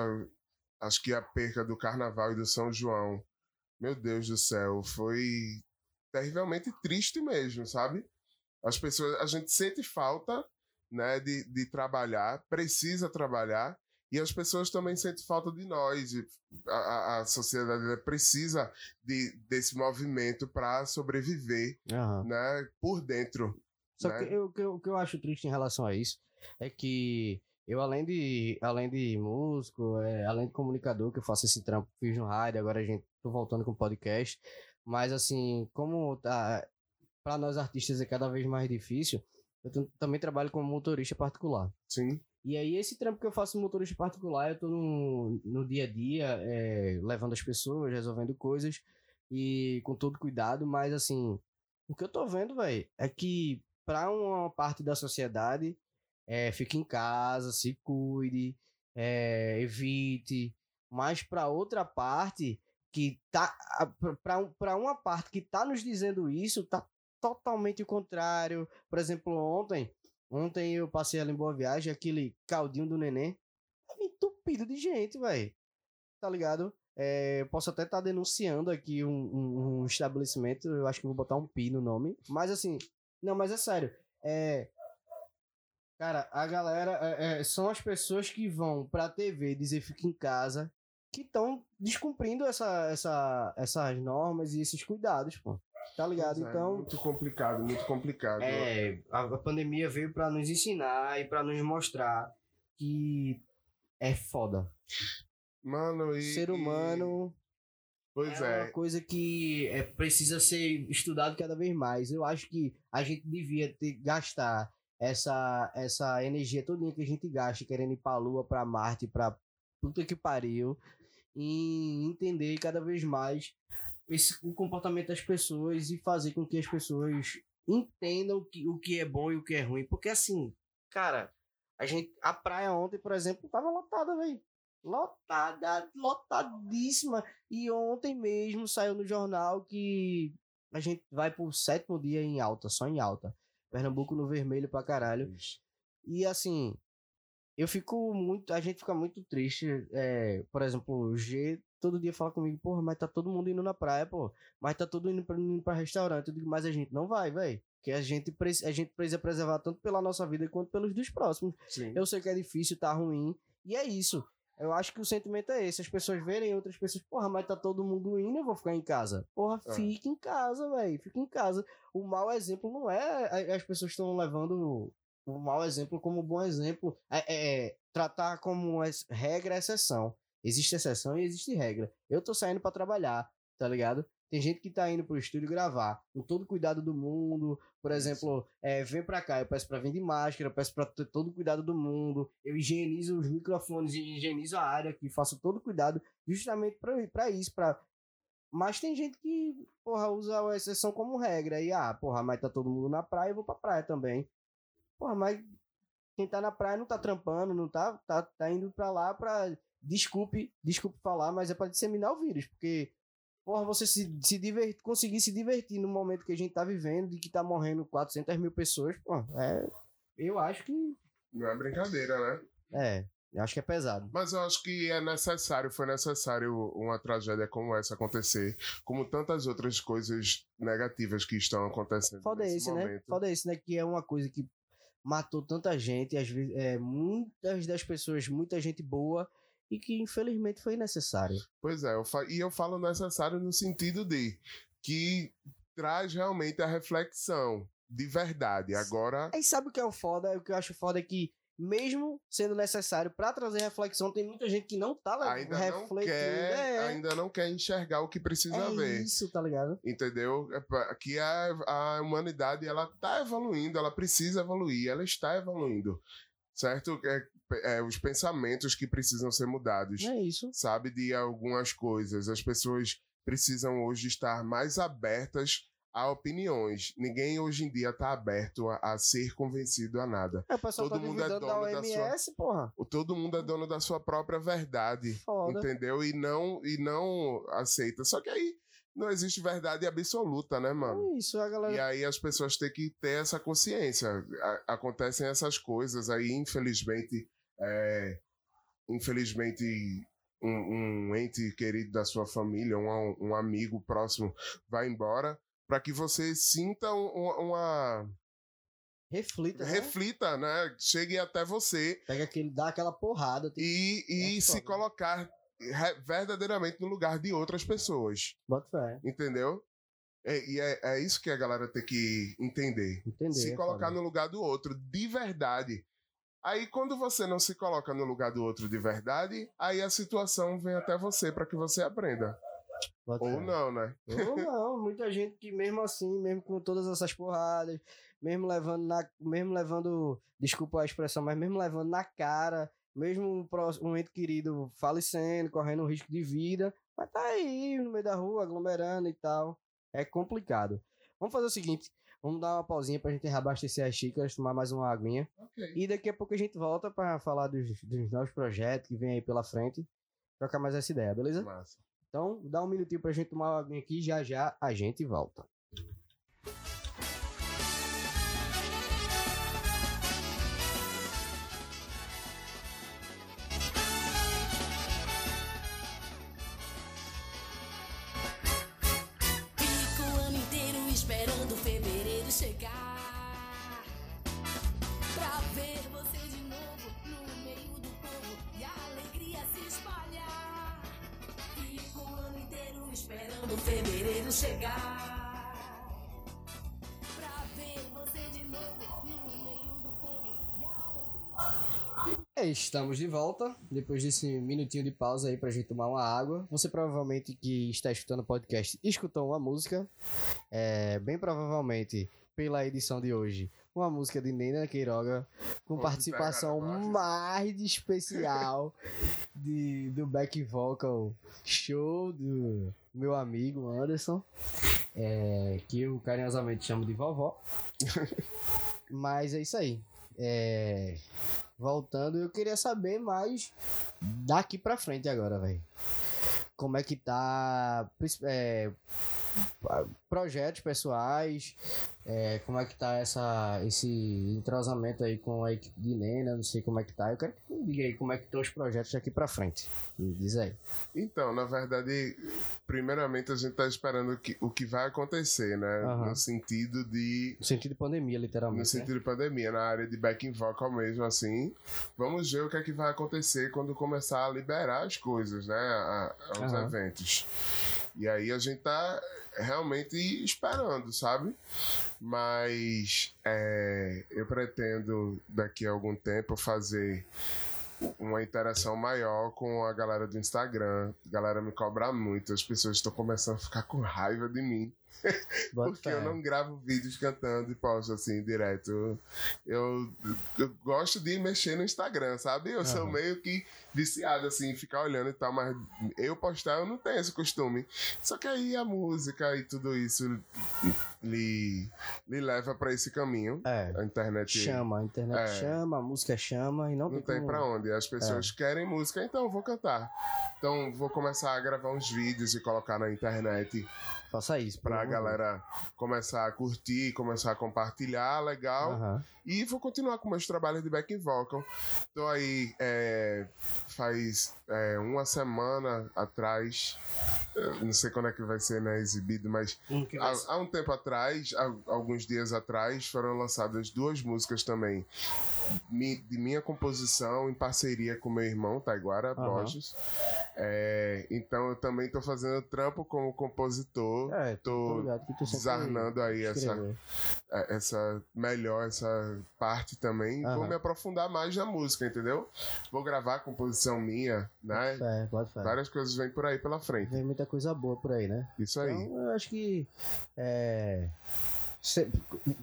acho que a perca do Carnaval e do São João, meu Deus do céu, foi terrivelmente triste mesmo, sabe? As pessoas, a gente sente falta, né, de, de trabalhar, precisa trabalhar, e as pessoas também sentem falta de nós. A, a, sociedade né, precisa de, desse movimento para sobreviver, Aham. né, por dentro. Só né? que o que eu, o que eu acho triste em relação a isso é que eu, além de, além de músico, é, além de comunicador, que eu faço esse trampo, fiz no rádio, agora a gente tô voltando com podcast. Mas assim, como tá, para nós artistas é cada vez mais difícil, eu tam- também trabalho como motorista particular. Sim, E aí, esse trampo que eu faço motorista particular, eu tô no, no dia a dia, é, levando as pessoas, resolvendo coisas e com todo cuidado, mas assim, o que eu tô vendo, velho, é que pra uma parte da sociedade, é, fique em casa, se cuide, é, evite, mas pra outra parte que tá, a- pra- pra, pra uma parte que tá nos dizendo isso, tá totalmente o contrário. Por exemplo, ontem, Ontem eu passei ali em Boa Viagem, aquele caldinho do neném. Tava entupido de gente, velho. Tá ligado? É, posso até estar denunciando aqui um, um- um estabelecimento. Eu acho que vou botar um pi no nome. Mas assim, não, mas é sério. É. Cara, a galera é, são as pessoas que vão pra TV dizer fica em casa que estão descumprindo essa, essa, essas normas e esses cuidados, pô. Tá ligado? É, então. muito complicado, muito complicado. É, a, a pandemia veio pra nos ensinar e pra nos mostrar que é foda. Mano, e. Ser humano Pois é, é. uma coisa que é, precisa ser estudado cada vez mais. Eu acho que a gente devia ter, gastar essa, essa energia toda que a gente gasta querendo ir pra Lua, pra Marte, pra puta que pariu, e entender cada vez mais esse, o comportamento das pessoas e fazer com que as pessoas entendam o que, o que é bom e o que é ruim. Porque assim, cara, a gente. A praia ontem, por exemplo, tava lotada, velho. Lotada, lotadíssima. E ontem mesmo saiu no jornal que a gente vai pro sétimo dia em alta, só em alta. Pernambuco no vermelho pra caralho. E assim, eu fico muito. A gente fica muito triste. é, por exemplo, o G todo dia fala comigo, porra, mas tá todo mundo indo na praia, pô. Mas tá todo mundo indo pra, indo pra restaurante. Eu digo, mas a gente não vai, velho. Porque a gente, a gente precisa preservar tanto pela nossa vida quanto pelos dos próximos. Sim. Eu sei que é difícil, tá ruim. E é isso. Eu acho que o sentimento é esse. As pessoas verem outras pessoas, porra, mas tá todo mundo indo, eu vou ficar em casa. Porra, É. fica em casa, velho. Fica em casa. O mau exemplo não é. As pessoas estão levando o mau exemplo como bom exemplo. É, é tratar como regra é exceção. Existe exceção e existe regra. Eu tô saindo pra trabalhar, tá ligado? Tem gente que tá indo pro estúdio gravar com todo o cuidado do mundo. Por exemplo, é, vem pra cá, eu peço pra vir de máscara, eu peço pra ter todo o cuidado do mundo. Eu higienizo os microfones, higienizo a área aqui, faço todo o cuidado justamente pra, pra isso, pra mas tem gente que, porra, usa a exceção como regra. E, ah, porra, mas tá todo mundo na praia, eu vou pra praia também. Porra, mas quem tá na praia não tá trampando, não tá, tá, tá indo pra lá pra. Desculpe, desculpe falar, mas é pra disseminar o vírus, porque. Porra, você se, se divertir, conseguir se divertir no momento que a gente tá vivendo e que tá morrendo 400 mil pessoas, pô, é. Eu acho que. Não é brincadeira, né? É. Eu acho que é pesado. Mas eu acho que é necessário, foi necessário uma tragédia como essa acontecer, como tantas outras coisas negativas que estão acontecendo. Foda nesse esse, né? momento. Foda esse, né? Que é uma coisa que matou tanta gente, às vezes, é, muitas das pessoas, muita gente boa, e que infelizmente foi necessário. Pois é, eu e eu falo necessário no sentido de que traz realmente a reflexão de verdade. Agora, Aí sabe o que é o foda? O que eu acho foda é que, mesmo sendo necessário pra trazer reflexão, tem muita gente que não tá ainda não refletindo. quer, é, ainda não quer enxergar o que precisa é ver. isso, tá ligado? Entendeu? É Que a, a humanidade ela tá evoluindo, ela precisa evoluir, ela está evoluindo. Certo? É, é, os pensamentos que precisam ser mudados. É isso. sabe, de algumas coisas. As pessoas precisam hoje estar mais abertas a opiniões. Ninguém hoje em dia está aberto a, a ser convencido a nada. É, o pessoal Todo tá mundo é duvidando da dono da sua- OMS, porra. O- Todo mundo é dono da sua própria verdade, Foda. entendeu? E não e não aceita. Só que aí não existe verdade absoluta, né, mano? É isso, a galera. E aí as pessoas têm que ter essa consciência. A- acontecem essas coisas aí, infelizmente, é, infelizmente um, um ente querido da sua família, um, um amigo próximo vai embora, para que você sinta um- um- uma Reflita, né? reflita, né? Chegue até você Pega aquele, dá aquela porrada. E, e É se foda. colocar verdadeiramente no lugar de outras pessoas, Bota fé. entendeu? É- e é, é isso que a galera tem que entender. Entender. se é colocar no lugar do outro de verdade. Aí quando você não se coloca no lugar do outro de verdade, aí a situação vem até você para que você aprenda. Bota Ou fé. não, né? Ou não, muita gente que mesmo assim, mesmo com todas essas porradas, mesmo levando na, mesmo levando, desculpa a expressão, mas mesmo levando na cara, mesmo um, ente querido falecendo, correndo um risco de vida, mas tá aí no meio da rua, aglomerando e tal. É complicado. Vamos fazer o seguinte, vamos dar uma pausinha pra gente reabastecer as xícaras, tomar mais uma aguinha. Ok. E daqui a pouco a gente volta pra falar dos, dos novos projetos que vem aí pela frente. Trocar mais essa ideia, beleza? Massa. Então, dá um minutinho pra gente tomar uma aguinha aqui, já já a gente volta. Estamos de volta, depois desse minutinho de pausa aí pra gente tomar uma água. Você provavelmente que está escutando o podcast escutou uma música, é, bem provavelmente pela edição de hoje, uma música de Nena Queiroga, com Pode participação mais de especial de, do back vocal show do meu amigo Anderson, é, que eu carinhosamente chamo de vovó. Mas é isso aí. É, voltando, eu queria saber mais daqui pra frente agora, velho. Como é que tá é, projetos pessoais, é, como é que tá essa, esse entrosamento aí com a equipe de Nena, não sei como é que tá. Eu quero que me diga aí como é que estão os projetos daqui pra frente. Me diz aí. Então, na verdade, primeiramente a gente tá esperando que, o que vai acontecer, né? Aham. No sentido de No sentido de pandemia, no literalmente. né? sentido de pandemia, na área de backing vocal mesmo, assim. Vamos ver o que é que vai acontecer quando começar a liberar as coisas, né? A, aos Aham. eventos. E aí a gente tá realmente esperando, sabe? Mas é, eu pretendo daqui a algum tempo fazer uma interação maior com a galera do Instagram. A galera me cobra muito, as pessoas estão começando a ficar com raiva de mim. Porque eu não gravo vídeos cantando e posto assim direto. Eu, eu gosto de mexer no Instagram, sabe? Eu sou Aham. meio que viciado assim, ficar olhando e tal, mas eu postar eu não tenho esse costume. Só que aí a música e tudo isso lhe, lhe leva pra esse caminho. É. A internet Chama, a internet É. chama, a música chama e não, não tem como- pra onde. As pessoas É. querem música, então eu vou cantar. Então vou começar a gravar uns vídeos e colocar na internet Faça isso. pra. Galera começar a curtir, começar a compartilhar, legal. Aham. E vou continuar com meus trabalhos de back vocal. Tô aí é, faz é, uma semana atrás, não sei quando é que vai ser né, exibido, mas Um vai há, ser- há um tempo atrás, há alguns dias atrás, foram lançadas duas músicas também de minha composição em parceria com meu irmão, Taiguara Aham. Borges. É, então eu também tô fazendo trampo como compositor. É, tô tô desarnando aí essa, é, essa melhor essa parte também e vou me aprofundar mais na música, entendeu? Vou gravar composição minha, né? Fé, bota fé. Várias coisas vêm por aí pela frente. Vem muita coisa boa por aí, né? Isso aí. Então, eu acho que. É.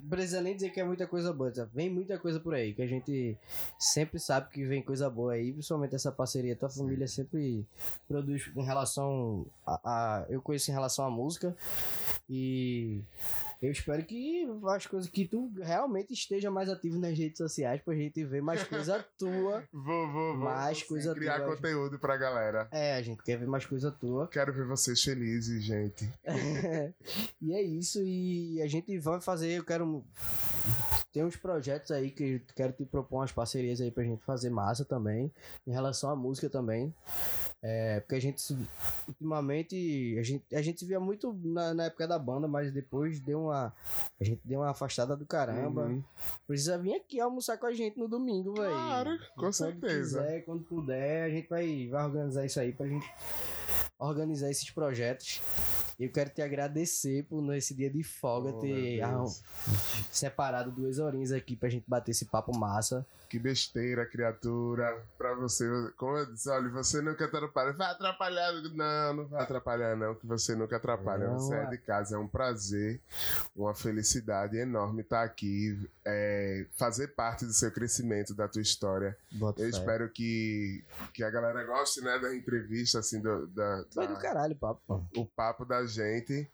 precisa nem dizer que é muita coisa boa, tá? vem muita coisa por aí, que a gente sempre sabe que vem coisa boa aí, principalmente essa parceria. Tua família sempre produz em relação a, a- Eu conheço em relação à música e eu espero que as coisas que tu realmente esteja mais ativo nas redes sociais pra gente ver mais coisa tua. Vou, vou, vou. Mais coisa criar tua. conteúdo pra galera. É, a gente quer ver mais coisa tua. Quero ver vocês felizes, gente. e é isso, e a gente vai fazer, eu quero. Tem uns projetos aí que eu quero te propor umas parcerias aí pra gente fazer massa também, em relação à música também. É, porque a gente, ultimamente, a gente, a gente se via muito na, na época da banda, mas depois deu uma. A gente deu uma afastada do caramba. Uhum. Precisa vir aqui almoçar com a gente no domingo, velho. Claro, com quando certeza. quiser, quando puder, a gente vai, vai organizar isso aí pra gente organizar esses projetos. Eu quero te agradecer por nesse dia de folga Oh, ter Deus. separado duas horinhas aqui pra gente bater esse papo massa. Que besteira, criatura. Pra você, como eu disse, olha, você nunca atrapalha. Vai atrapalhar. Não, não vai atrapalhar, não, que você nunca atrapalha. Não, você é é. de casa, é um prazer, uma felicidade enorme estar aqui, é, fazer parte do seu crescimento, da tua história. Bota Eu fé. espero que, que a galera goste, né, da entrevista, assim, do, da, Foi do caralho o papo, o papo da gente.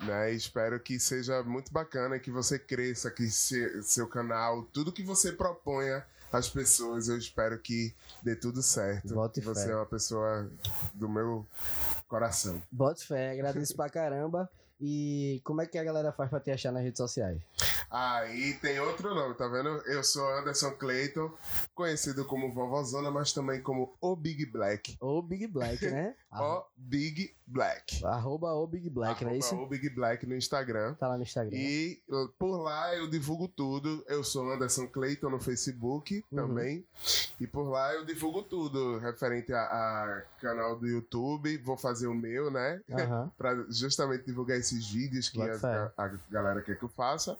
Né? Espero que seja muito bacana, que você cresça, que se- seu canal, tudo que você proponha às pessoas, eu espero que dê tudo certo. Bota que você fé. é uma pessoa do meu coração. Bota fé, agradeço pra caramba. E como é que a galera faz pra te achar nas redes sociais? Aí tem outro nome, tá vendo? Eu sou Anderson Clayton, conhecido como Vovozona, mas também como O Big Black. Ou Big Black, né? O Big Black. Arroba o Big Black, não é Arroba isso? O Big Black no Instagram. Tá lá no Instagram. E por lá eu divulgo tudo. Eu sou Anderson Clayton no Facebook Uhum. também. E por lá eu divulgo tudo referente a, a canal do YouTube. Vou fazer o meu, né? Aham. Pra justamente divulgar esses vídeos que a, a galera quer que eu faça.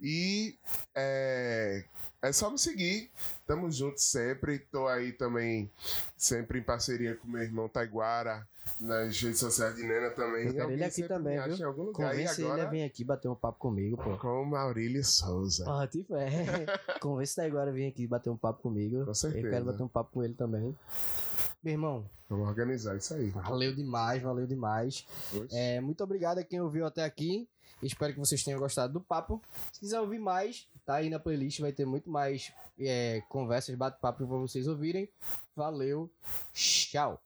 E é, é só me seguir. Tamo junto sempre. Tô aí também, sempre em parceria com meu irmão Taiguara. Nas redes sociais de Nena também. Eu quero ele aqui também, viu? Em algum lugar. Convence ele agora, a vir aqui bater um papo comigo, pô. com Maurílio Souza. Pode fé. Convence ele agora a vir aqui bater um papo comigo. Com certeza. Eu quero bater um papo com ele também. Meu irmão, Vamos organizar isso aí. valeu demais, valeu demais. É, muito obrigado a quem ouviu até aqui. Espero que vocês tenham gostado do papo. Se quiser ouvir mais, tá aí na playlist, vai ter muito mais é, conversas, bate-papo pra vocês ouvirem. Valeu, tchau.